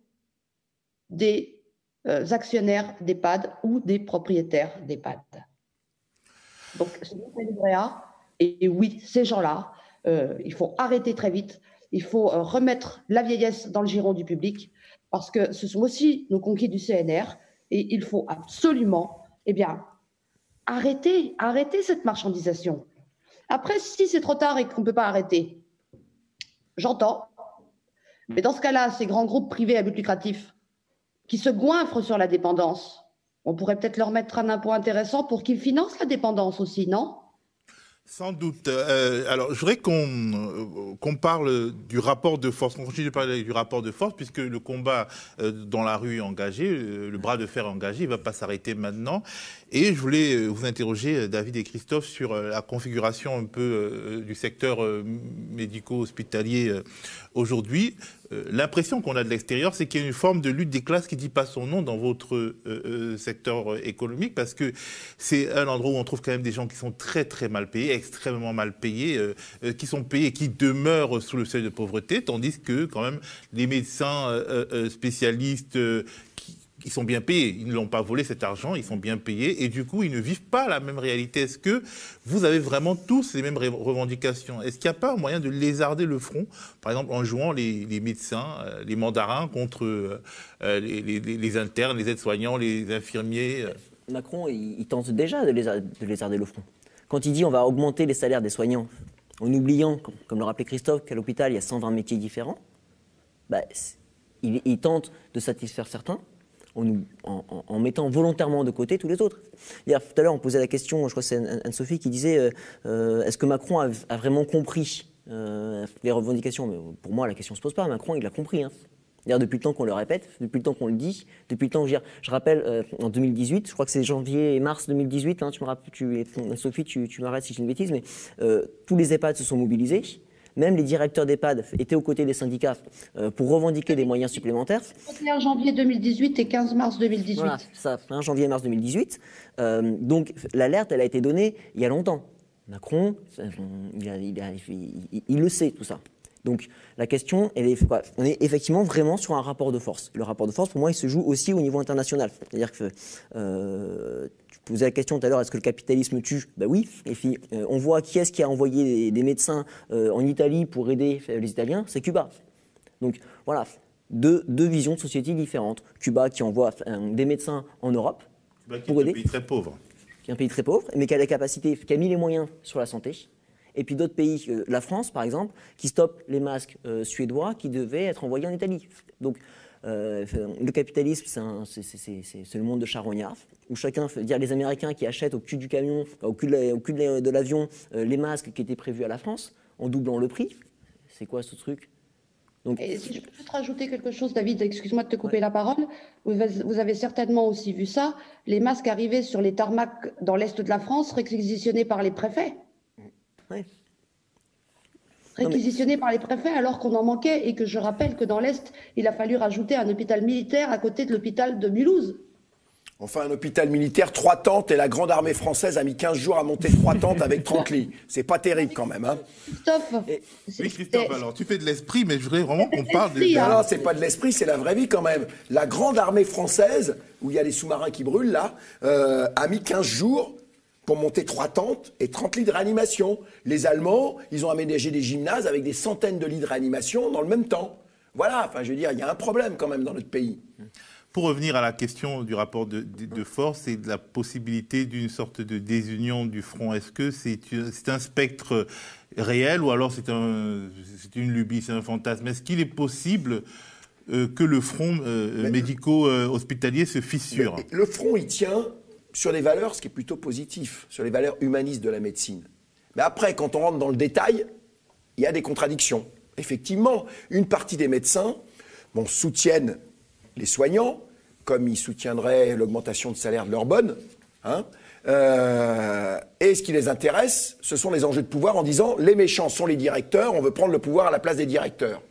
des euh, actionnaires d'EHPAD ou des propriétaires d'EHPAD. Donc, c'est Et, oui, ces gens-là, euh, il faut arrêter très vite. Il faut euh, remettre la vieillesse dans le giron du public parce que ce sont aussi nos conquis du CNR et il faut absolument, eh arrêter, arrêter cette marchandisation. Après, si c'est trop tard et qu'on ne peut pas arrêter, J'entends. Mais dans ce cas-là, ces grands groupes privés à but lucratif qui se goinfrent sur la dépendance, on pourrait peut-être leur mettre un impôt intéressant pour qu'ils financent la dépendance aussi, non? Sans doute. Euh, alors, je voudrais qu'on euh, qu'on parle du rapport de force, qu'on continue de parler du rapport de force, puisque le combat euh, dans la rue est engagé, le bras de fer est engagé, il ne va pas s'arrêter maintenant. Et je voulais vous interroger, David et Christophe, sur la configuration un peu du secteur médico-hospitalier aujourd'hui. Euh, l'impression qu'on a de l'extérieur, c'est qu'il y a une forme de lutte des classes qui dit pas son nom dans votre euh, euh, secteur économique, parce que c'est un endroit où on trouve quand même des gens qui sont très très mal payés, extrêmement mal payés, qui sont payés qui demeurent sous le seuil de pauvreté, tandis que quand même les médecins spécialistes ils sont bien payés. Ils ne l'ont pas volé cet argent, ils sont bien payés et du coup, ils ne vivent pas la même réalité. Est-ce que vous avez vraiment tous les mêmes revendications? Est-ce qu'il n'y a pas un moyen de lézarder le front, par exemple en jouant les, médecins, euh, les mandarins contre euh, euh, les, internes, les aides-soignants, les infirmiers Macron, il, tente déjà de, lézarder le front. Quand il dit on va augmenter les salaires des soignants, en oubliant, comme, le rappelait Christophe, qu'à l'hôpital, il y a 120 métiers différents, bah, il tente de satisfaire certains en, mettant volontairement de côté tous les autres. Hier, tout à l'heure, on posait la question, je crois que c'est Anne-Sophie qui disait euh, euh, est-ce que Macron a, vraiment compris euh, les revendications? Mais pour moi, la question ne se pose pas. Macron, il l'a compris. Hein. Depuis le temps qu'on le répète, depuis le temps qu'on le dit, depuis le temps que je, je rappelle en 2018, je crois que c'est janvier et mars 2018, hein, tu me rappelles, tu, Sophie, tu, tu m'arrêtes si j'ai une bêtise, mais tous les EHPAD se sont mobilisés. Même les directeurs d'EHPAD étaient aux côtés des syndicats euh, pour revendiquer des moyens supplémentaires. 1 janvier 2018 et 15 mars 2018. Voilà, ça, 1 janvier et mars 2018. Euh, donc l'alerte, elle a été donnée il y a longtemps. Macron, euh, il, le sait tout ça. Donc la question, elle est, on est effectivement vraiment sur un rapport de force. Le rapport de force, pour moi, il se joue aussi au niveau international. C'est-à-dire que posais la question tout à l'heure, est-ce que le capitalisme tue? Ben oui. Et puis, euh, on voit qui est-ce qui a envoyé des, médecins euh, en Italie pour aider euh, les Italiens? C'est Cuba. Donc voilà, deux, deux, visions de société différentes. Cuba qui envoie des médecins en Europe pour aider. un pays très pauvre. Qui est un pays très pauvre, mais qui a la capacité, qui a mis les moyens sur la santé. Et puis d'autres pays, la France par exemple, qui stoppe les masques suédois qui devaient être envoyés en Italie. Donc euh, le capitalisme, c'est le monde de charognard, où chacun, dire les Américains qui achètent au cul du camion, au cul de l'avion, euh, les masques qui étaient prévus à la France, en doublant le prix. C'est quoi ce truc? Donc... Et si je peux juste rajouter quelque chose, David, excuse-moi de te couper la parole. Vous, avez certainement aussi vu ça. Les masques arrivés sur les tarmacs dans l'Est de la France, réquisitionnés par les préfets. Oui réquisitionné par les préfets alors qu'on en manquait et que je rappelle que dans l'Est, il a fallu rajouter un hôpital militaire à côté de l'hôpital de Mulhouse. Enfin, un hôpital militaire, trois tentes, et la grande armée française a mis 15 jours à monter trois tentes avec 30 lits. C'est pas terrible quand même, hein Christophe Oui, Christophe, alors tu fais de l'esprit, mais je voudrais vraiment qu'on parle de... Non, non, c'est pas de l'esprit, c'est la vraie vie quand même. La grande armée française, où il y a les sous-marins qui brûlent là, euh, a mis 15 jours pour monter trois tentes et 30 lits de réanimation. Les Allemands, ils ont aménagé des gymnases avec des centaines de lits de réanimation dans le même temps. Voilà, enfin je veux dire, il y a un problème quand même dans notre pays. Pour revenir à la question du rapport de, force et de la possibilité d'une sorte de désunion du front, est-ce que c'est un spectre réel ou alors c'est un, une lubie, c'est un fantasme? Est-ce qu'il est possible euh, que le front euh, médico-hospitalier se fissure? Le front, il tient sur les valeurs, ce qui est plutôt positif, sur les valeurs humanistes de la médecine. Mais après, quand on rentre dans le détail, il y a des contradictions. Effectivement, une partie des médecins soutiennent les soignants, comme ils soutiendraient l'augmentation de salaire de leur bonne. Hein. Euh, et ce qui les intéresse, ce sont les enjeux de pouvoir en disant les méchants sont les directeurs, on veut prendre le pouvoir à la place des directeurs.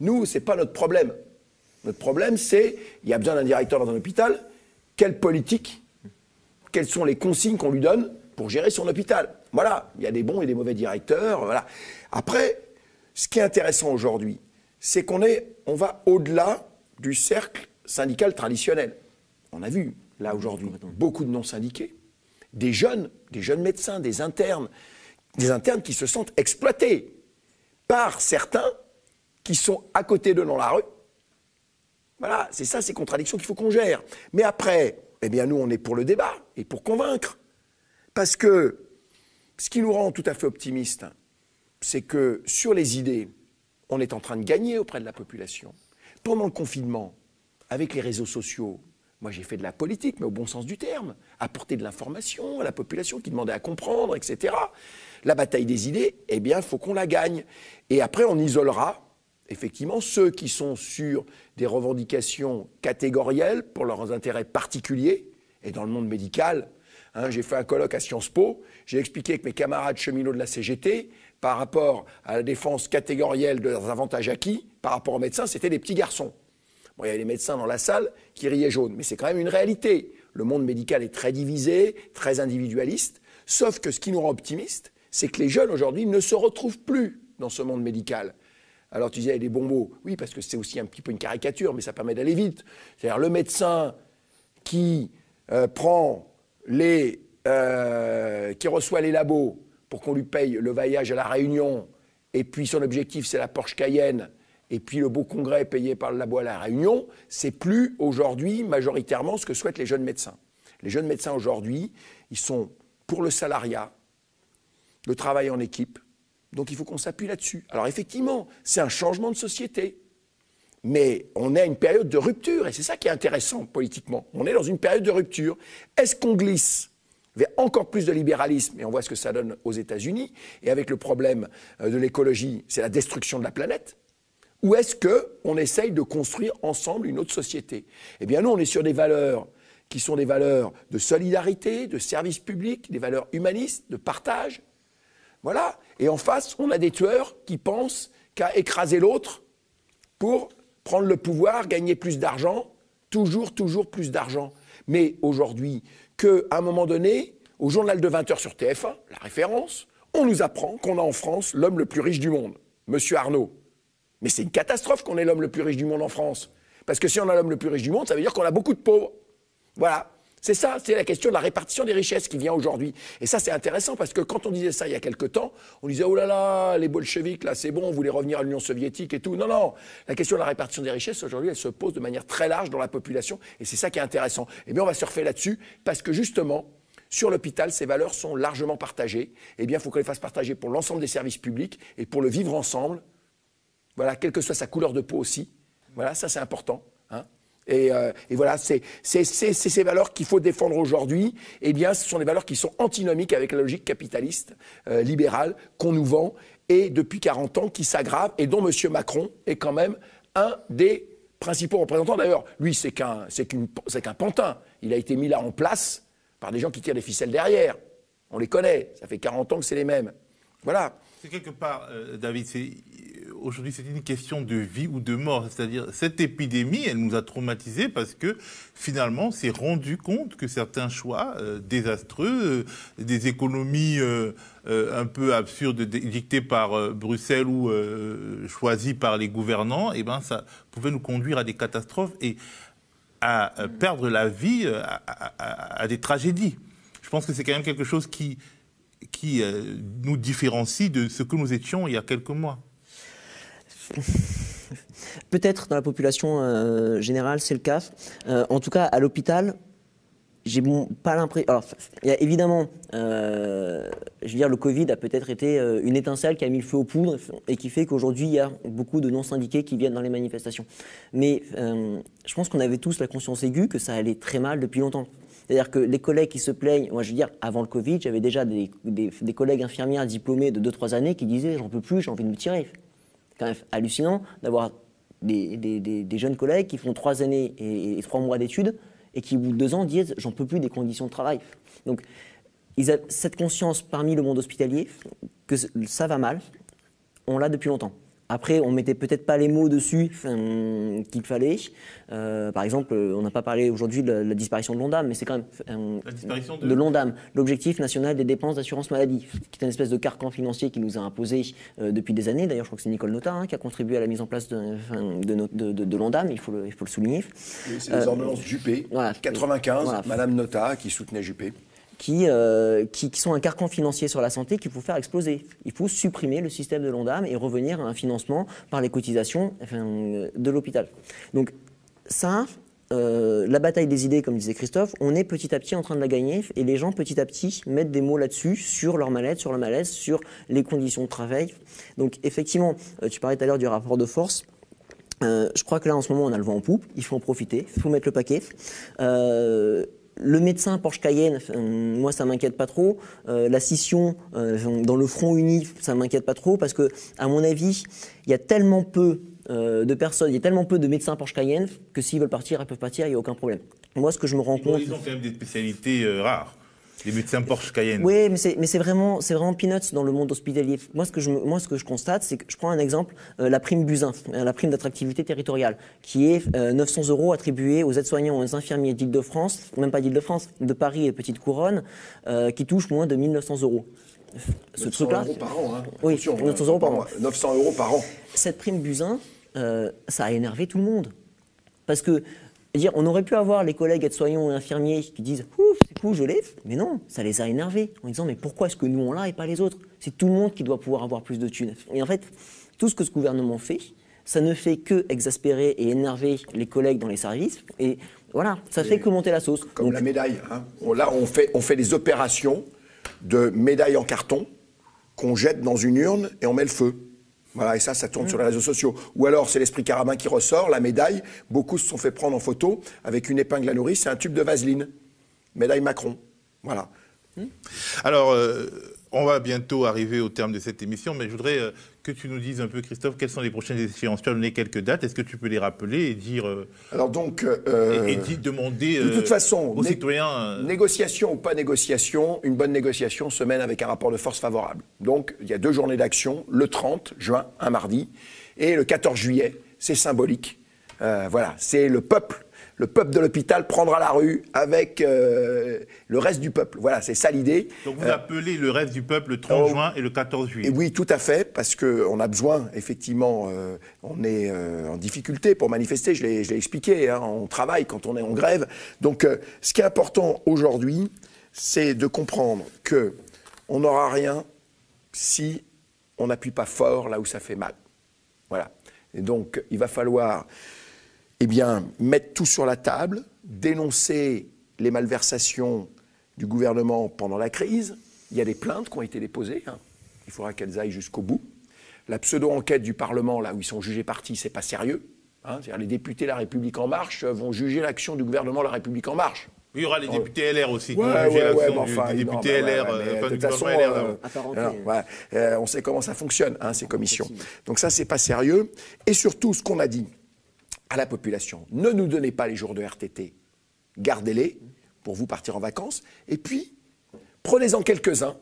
Nous, ce n'est pas notre problème. Notre problème, c'est il y a besoin d'un directeur dans un hôpital. Quelle politique quelles sont les consignes qu'on lui donne pour gérer son hôpital. Voilà, il y a des bons et des mauvais directeurs. Voilà. Après, ce qui est intéressant aujourd'hui, c'est qu'on est, on va au-delà du cercle syndical traditionnel. On a vu là aujourd'hui beaucoup de non syndiqués, des jeunes, des jeunes médecins, des internes, des internes qui se sentent exploités par certains qui sont à côté d'eux dans la rue. Voilà, c'est ça ces contradictions qu'il faut qu'on gère. Mais après, eh bien nous, on est pour le débat et pour convaincre. Parce que ce qui nous rend tout à fait optimistes, c'est que sur les idées, on est en train de gagner auprès de la population. Pendant le confinement, avec les réseaux sociaux, moi j'ai fait de la politique, mais au bon sens du terme, apporter de l'information à la population qui demandait à comprendre, etc. La bataille des idées, eh bien, il faut qu'on la gagne. Et après, on isolera, effectivement, ceux qui sont sur des revendications catégorielles pour leurs intérêts particuliers. Et dans le monde médical, hein, j'ai fait un colloque à Sciences Po, j'ai expliqué que mes camarades cheminots de la CGT, par rapport à la défense catégorielle de leurs avantages acquis, par rapport aux médecins, c'était des petits garçons. Bon, il y avait les médecins dans la salle qui riaient jaune, mais c'est quand même une réalité. Le monde médical est très divisé, très individualiste, sauf que ce qui nous rend optimistes, c'est que les jeunes aujourd'hui ne se retrouvent plus dans ce monde médical. Alors tu disais, des bons mots. Oui, parce que c'est aussi un petit peu une caricature, mais ça permet d'aller vite. C'est-à-dire le médecin qui euh, les. Euh, reçoit les labos pour qu'on lui paye le voyage à la Réunion, et puis son objectif c'est la Porsche Cayenne, et puis le beau congrès payé par le labo à la Réunion, c'est plus aujourd'hui majoritairement ce que souhaitent les jeunes médecins. Les jeunes médecins aujourd'hui, ils sont pour le salariat, le travail en équipe, donc il faut qu'on s'appuie là-dessus. Alors effectivement, c'est un changement de société. Mais on est à une période de rupture, et c'est ça qui est intéressant politiquement. On est dans une période de rupture. Est-ce qu'on glisse vers encore plus de libéralisme, et on voit ce que ça donne aux États-Unis, et avec le problème euh, de l'écologie, c'est la destruction de la planète? Ou est-ce qu'on essaye de construire ensemble une autre société? Eh bien, nous, on est sur des valeurs qui sont des valeurs de solidarité, de service public, des valeurs humanistes, de partage. Voilà. Et en face, on a des tueurs qui pensent qu'à écraser l'autre pour prendre le pouvoir, gagner plus d'argent, toujours, toujours plus d'argent. Mais aujourd'hui, qu'à un moment donné, au journal de 20h sur TF1, la référence, on nous apprend qu'on a en France l'homme le plus riche du monde, Monsieur Arnaud. Mais c'est une catastrophe qu'on ait l'homme le plus riche du monde en France. Parce que si on a l'homme le plus riche du monde, ça veut dire qu'on a beaucoup de pauvres. Voilà. C'est ça, c'est la question de la répartition des richesses qui vient aujourd'hui. Et ça, c'est intéressant parce que quand on disait ça il y a quelque temps, on disait oh là là, les bolcheviks, là, c'est bon, on voulait revenir à l'Union soviétique et tout. Non, non. La question de la répartition des richesses aujourd'hui, elle se pose de manière très large dans la population et c'est ça qui est intéressant. Et bien, on va surfer là-dessus parce que justement, sur l'hôpital, ces valeurs sont largement partagées. Eh bien, il faut qu'on les fasse partager pour l'ensemble des services publics et pour le vivre ensemble. Voilà, quelle que soit sa couleur de peau aussi. Voilà, ça c'est important. Euh, et, voilà, c'est ces valeurs qu'il faut défendre aujourd'hui. Eh bien, ce sont des valeurs qui sont antinomiques avec la logique capitaliste, euh, libérale, qu'on nous vend, et depuis 40 ans, qui s'aggrave, et dont M. Macron est quand même un des principaux représentants. D'ailleurs, lui, c'est qu'un qu'un pantin. Il a été mis là en place par des gens qui tirent des ficelles derrière. On les connaît, ça fait 40 ans que c'est les mêmes. Voilà. C'est quelque part, euh, David, aujourd'hui c'est une question de vie ou de mort. C'est-à-dire cette épidémie, elle nous a traumatisés parce que finalement, s'est rendu compte que certains choix euh, désastreux, euh, des économies un peu absurdes dictées par Bruxelles ou choisies par les gouvernants, eh ben ça pouvait nous conduire à des catastrophes et à perdre la vie, à des tragédies. Je pense que c'est quand même quelque chose qui euh, nous différencie de ce que nous étions il y a quelques mois Peut-être dans la population euh, générale, c'est le cas. Euh, en tout cas, à l'hôpital, j'ai pas l'impression. Alors, évidemment, je veux dire, le Covid a peut-être été une étincelle qui a mis le feu aux poudres et qui fait qu'aujourd'hui, il y a beaucoup de non-syndiqués qui viennent dans les manifestations. Mais je pense qu'on avait tous la conscience aiguë que ça allait très mal depuis longtemps. C'est-à-dire que les collègues qui se plaignent, moi je veux dire, avant le Covid, j'avais déjà des, collègues infirmières diplômés de 2-3 années qui disaient j'en peux plus, j'ai envie de me tirer. Quand même hallucinant d'avoir des, jeunes collègues qui font 3 années et, 3 mois d'études et qui, au bout de 2 ans, disent j'en peux plus des conditions de travail. Donc, ils ont cette conscience parmi le monde hospitalier que ça va mal, on l'a depuis longtemps. Après, on mettait peut-être pas les mots dessus qu'il fallait. Euh, par exemple, on n'a pas parlé aujourd'hui de, la disparition de l'ONDAM, mais c'est quand même de, l'ONDAM, l'objectif national des dépenses d'assurance maladie, qui est une espèce de carcan financier qui nous a imposé euh, depuis des années. D'ailleurs, je crois que c'est Nicole Nota hein, qui a contribué à la mise en place de, l'ONDAM, il faut le, il faut le souligner. c'est les ordonnances Juppé, 95, Madame Nota qui soutenait Juppé. Euh, qui, sont un carcan financier sur la santé qu'il faut faire exploser. Il faut supprimer le système de l'ONDAM et revenir à un financement par les cotisations de l'hôpital. Donc ça, euh, la bataille des idées, comme disait Christophe, on est petit à petit en train de la gagner et les gens petit à petit mettent des mots là-dessus, sur leur mal-être, sur leur malaise, sur les conditions de travail. Donc effectivement, euh, tu parlais tout à l'heure du rapport de force. je crois que là, en ce moment, on a le vent en poupe. Il faut en profiter. Il faut mettre le paquet le médecin Porsche Cayenne, moi ça m'inquiète pas trop. la scission dans le front uni, ça m'inquiète pas trop parce que, à mon avis, il y a tellement peu de personnes, il y a tellement peu de médecins Porsche Cayenne que s'ils veulent partir, ils peuvent partir, il n'y a aucun problème. Moi, ce que je me rends compte. Ils ont quand même des spécialités rares. Les médecins Porsche Cayenne. Oui, mais c'est, mais c'est vraiment, c'est vraiment peanuts dans le monde hospitalier. Moi, ce que je, moi, ce que je constate, c'est que je prends un exemple, euh, la prime Buzyn, euh, la prime d'attractivité territoriale, qui est 900 euh, euros attribués aux aides-soignants, aux infirmiers d'Île-de-France, même pas d'Île-de-France, de Paris et Petite Couronne, qui touchent moins de 1900 euros. Ce truc-là. euros par an, hein. Oui, 900 euros par an. 900 euros par an. Cette prime Buzyn, ça a énervé tout le monde. Parce que dire, on aurait pu avoir les collègues aides-soignants et infirmiers qui disent Ouf, c'est cool, je l'ai, mais non, ça les a énervés en disant Mais pourquoi est-ce que nous on l'a et pas les autres? C'est tout le monde qui doit pouvoir avoir plus de thunes. Et en fait, tout ce que ce gouvernement fait, ça ne fait que exaspérer et énerver les collègues dans les services. Et voilà, ça fait que monter la sauce. Comme la médaille. Hein. Là, on fait, on fait des opérations de médailles en carton qu'on jette dans une urne et on met le feu. Voilà, et ça, ça tourne sur les réseaux sociaux. Ou alors, c'est l'esprit carabin qui ressort, la médaille. Beaucoup se sont fait prendre en photo avec une épingle à nourrice et un tube de vaseline. Médaille Macron. Voilà. Alors, euh, on va bientôt arriver au terme de cette émission, mais je voudrais euh, que tu nous dises un peu, Christophe, quelles sont les prochaines échéances? Tu as donné quelques dates, est-ce que tu peux les rappeler et dire. Euh, Alors donc. et, demander de toute façon, aux citoyens. Négociation ou pas négociation, une bonne négociation se mène avec un rapport de force favorable. Donc il y a deux journées d'action, le 30 juin, un mardi, et le 14 juillet, c'est symbolique. voilà, c'est le peuple le peuple de l'hôpital prendra la rue avec euh, le reste du peuple. Voilà, c'est ça l'idée. Donc vous appelez le reste du peuple le 30 juin et le 14 juillet. Et oui, tout à fait, parce qu'on a besoin, effectivement, euh, on est euh, en difficulté pour manifester, je l'ai expliqué, hein, on travaille quand on est en grève. Donc ce qui est important aujourd'hui, c'est de comprendre que on n'aura rien si on n'appuie pas fort là où ça fait mal. Voilà. Et donc il va falloir eh bien, mettre tout sur la table, dénoncer les malversations du gouvernement pendant la crise. Il y a des plaintes qui ont été déposées. Hein. Il faudra qu'elles aillent jusqu'au bout. La pseudo-enquête du Parlement, là où ils sont jugés partis, c'est pas sérieux. Hein. C'est-à-dire les députés La République En Marche vont juger l'action du gouvernement La République En Marche. Il y aura les députés LR aussi. Ouais, ouais, ouais, mais enfin, les députés LR, de toute façon, on sait comment ça fonctionne, hein, ces commissions. Donc ça, c'est pas sérieux. Et surtout, ce qu'on a dit, à la population. Ne nous donnez pas les jours de RTT, gardez-les pour vous partir en vacances, et puis prenez-en quelques-uns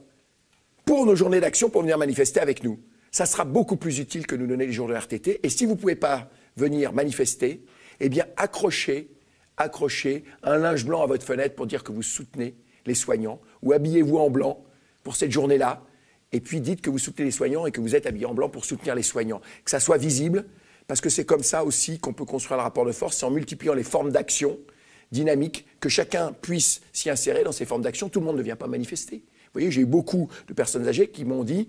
pour nos journées d'action pour venir manifester avec nous. Ça sera beaucoup plus utile que nous donner les jours de RTT. Et si vous ne pouvez pas venir manifester, eh bien accrochez, accrochez un linge blanc à votre fenêtre pour dire que vous soutenez les soignants, ou habillez-vous en blanc pour cette journée-là, et puis dites que vous soutenez les soignants et que vous êtes habillé en blanc pour soutenir les soignants. Que ça soit visible, parce que c'est comme ça aussi qu'on peut construire le rapport de force, c'est en multipliant les formes d'action dynamiques, que chacun puisse s'y insérer dans ces formes d'action. Tout le monde ne vient pas manifester. Vous voyez, j'ai eu beaucoup de personnes âgées qui m'ont dit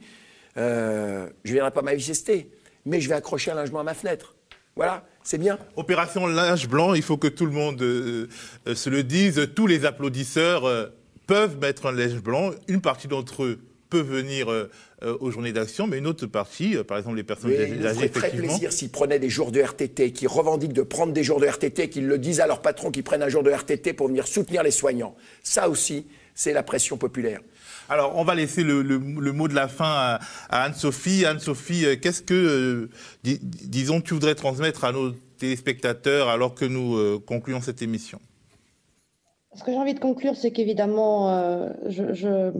euh, Je ne viendrai pas manifester, mais je vais accrocher un linge blanc à ma fenêtre. Voilà, c'est bien. Opération linge blanc, il faut que tout le monde euh, euh, se le dise. Tous les applaudisseurs peuvent mettre un linge blanc. Une partie d'entre eux peut venir euh, euh, aux journées d'action, mais une autre partie, euh, par exemple les personnes âgées, effectivement... ferait très plaisir s'ils prenaient des jours de RTT, qui revendiquent de prendre des jours de RTT, qu'ils le disent à leur patron qu'ils prennent un jour de RTT pour venir soutenir les soignants. Ça aussi, c'est la pression populaire. Alors, on va laisser le, mot de la fin à, Anne-Sophie. Anne-Sophie, qu'est-ce que, disons, tu voudrais transmettre à nos téléspectateurs alors que nous concluons cette émission? Ce que j'ai envie de conclure, c'est qu'évidemment, je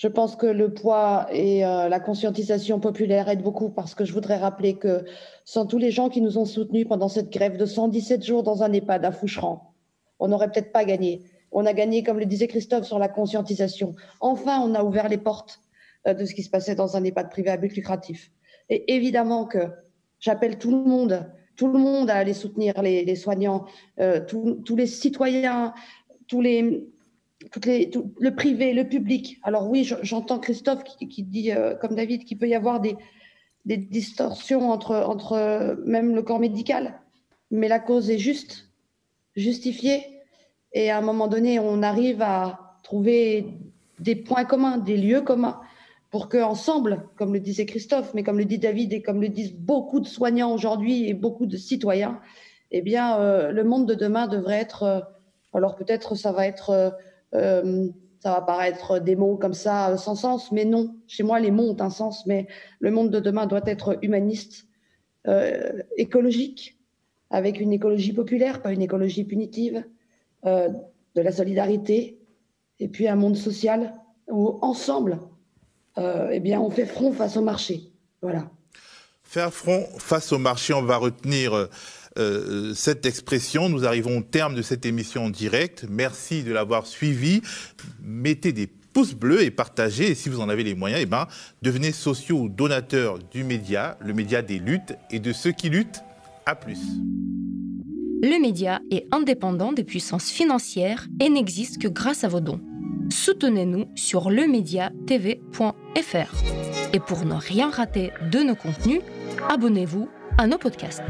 je pense que le poids et euh, la conscientisation populaire aident beaucoup parce que je voudrais rappeler que sans tous les gens qui nous ont soutenus pendant cette grève de 117 jours dans un EHPAD à Foucheran, on n'aurait peut-être pas gagné. On a gagné, comme le disait Christophe, sur la conscientisation. Enfin, on a ouvert les portes euh, de ce qui se passait dans un EHPAD privé à but lucratif. Et évidemment que j'appelle tout le monde, tout le monde à aller soutenir les, soignants, euh, tous les citoyens, tous les, le privé, le public. Alors oui, j'entends Christophe qui, dit, euh, comme David, qu'il peut y avoir des, distorsions entre, entre même le corps médical, mais la cause est juste, justifiée, et à un moment donné, on arrive à trouver des points communs, des lieux communs, pour qu'ensemble, comme le disait Christophe, mais comme le dit David et comme le disent beaucoup de soignants aujourd'hui et beaucoup de citoyens, eh bien, euh, le monde de demain devrait être... Euh, Alors peut-être ça va être, euh, ça va paraître des mots comme ça sans sens, mais non. Chez moi, les mots ont un sens, mais le monde de demain doit être humaniste, écologique, avec une écologie populaire, pas une écologie punitive, de la solidarité, et puis un monde social où ensemble, eh bien, on fait front face au marché. Voilà. Faire front face au marché, on va retenir euh, euh, cette expression. Nous arrivons au terme de cette émission en direct. Merci de l'avoir suivi. Mettez des pouces bleus et partagez. Et si vous en avez les moyens, eh ben, devenez sociaux ou donateurs du média, le média des luttes et de ceux qui luttent. À plus. Le média est indépendant des puissances financières et n'existe que grâce à vos dons. Soutenez-nous sur lemediatv.fr. Et pour ne rien rater de nos contenus, abonnez-vous à nos podcasts.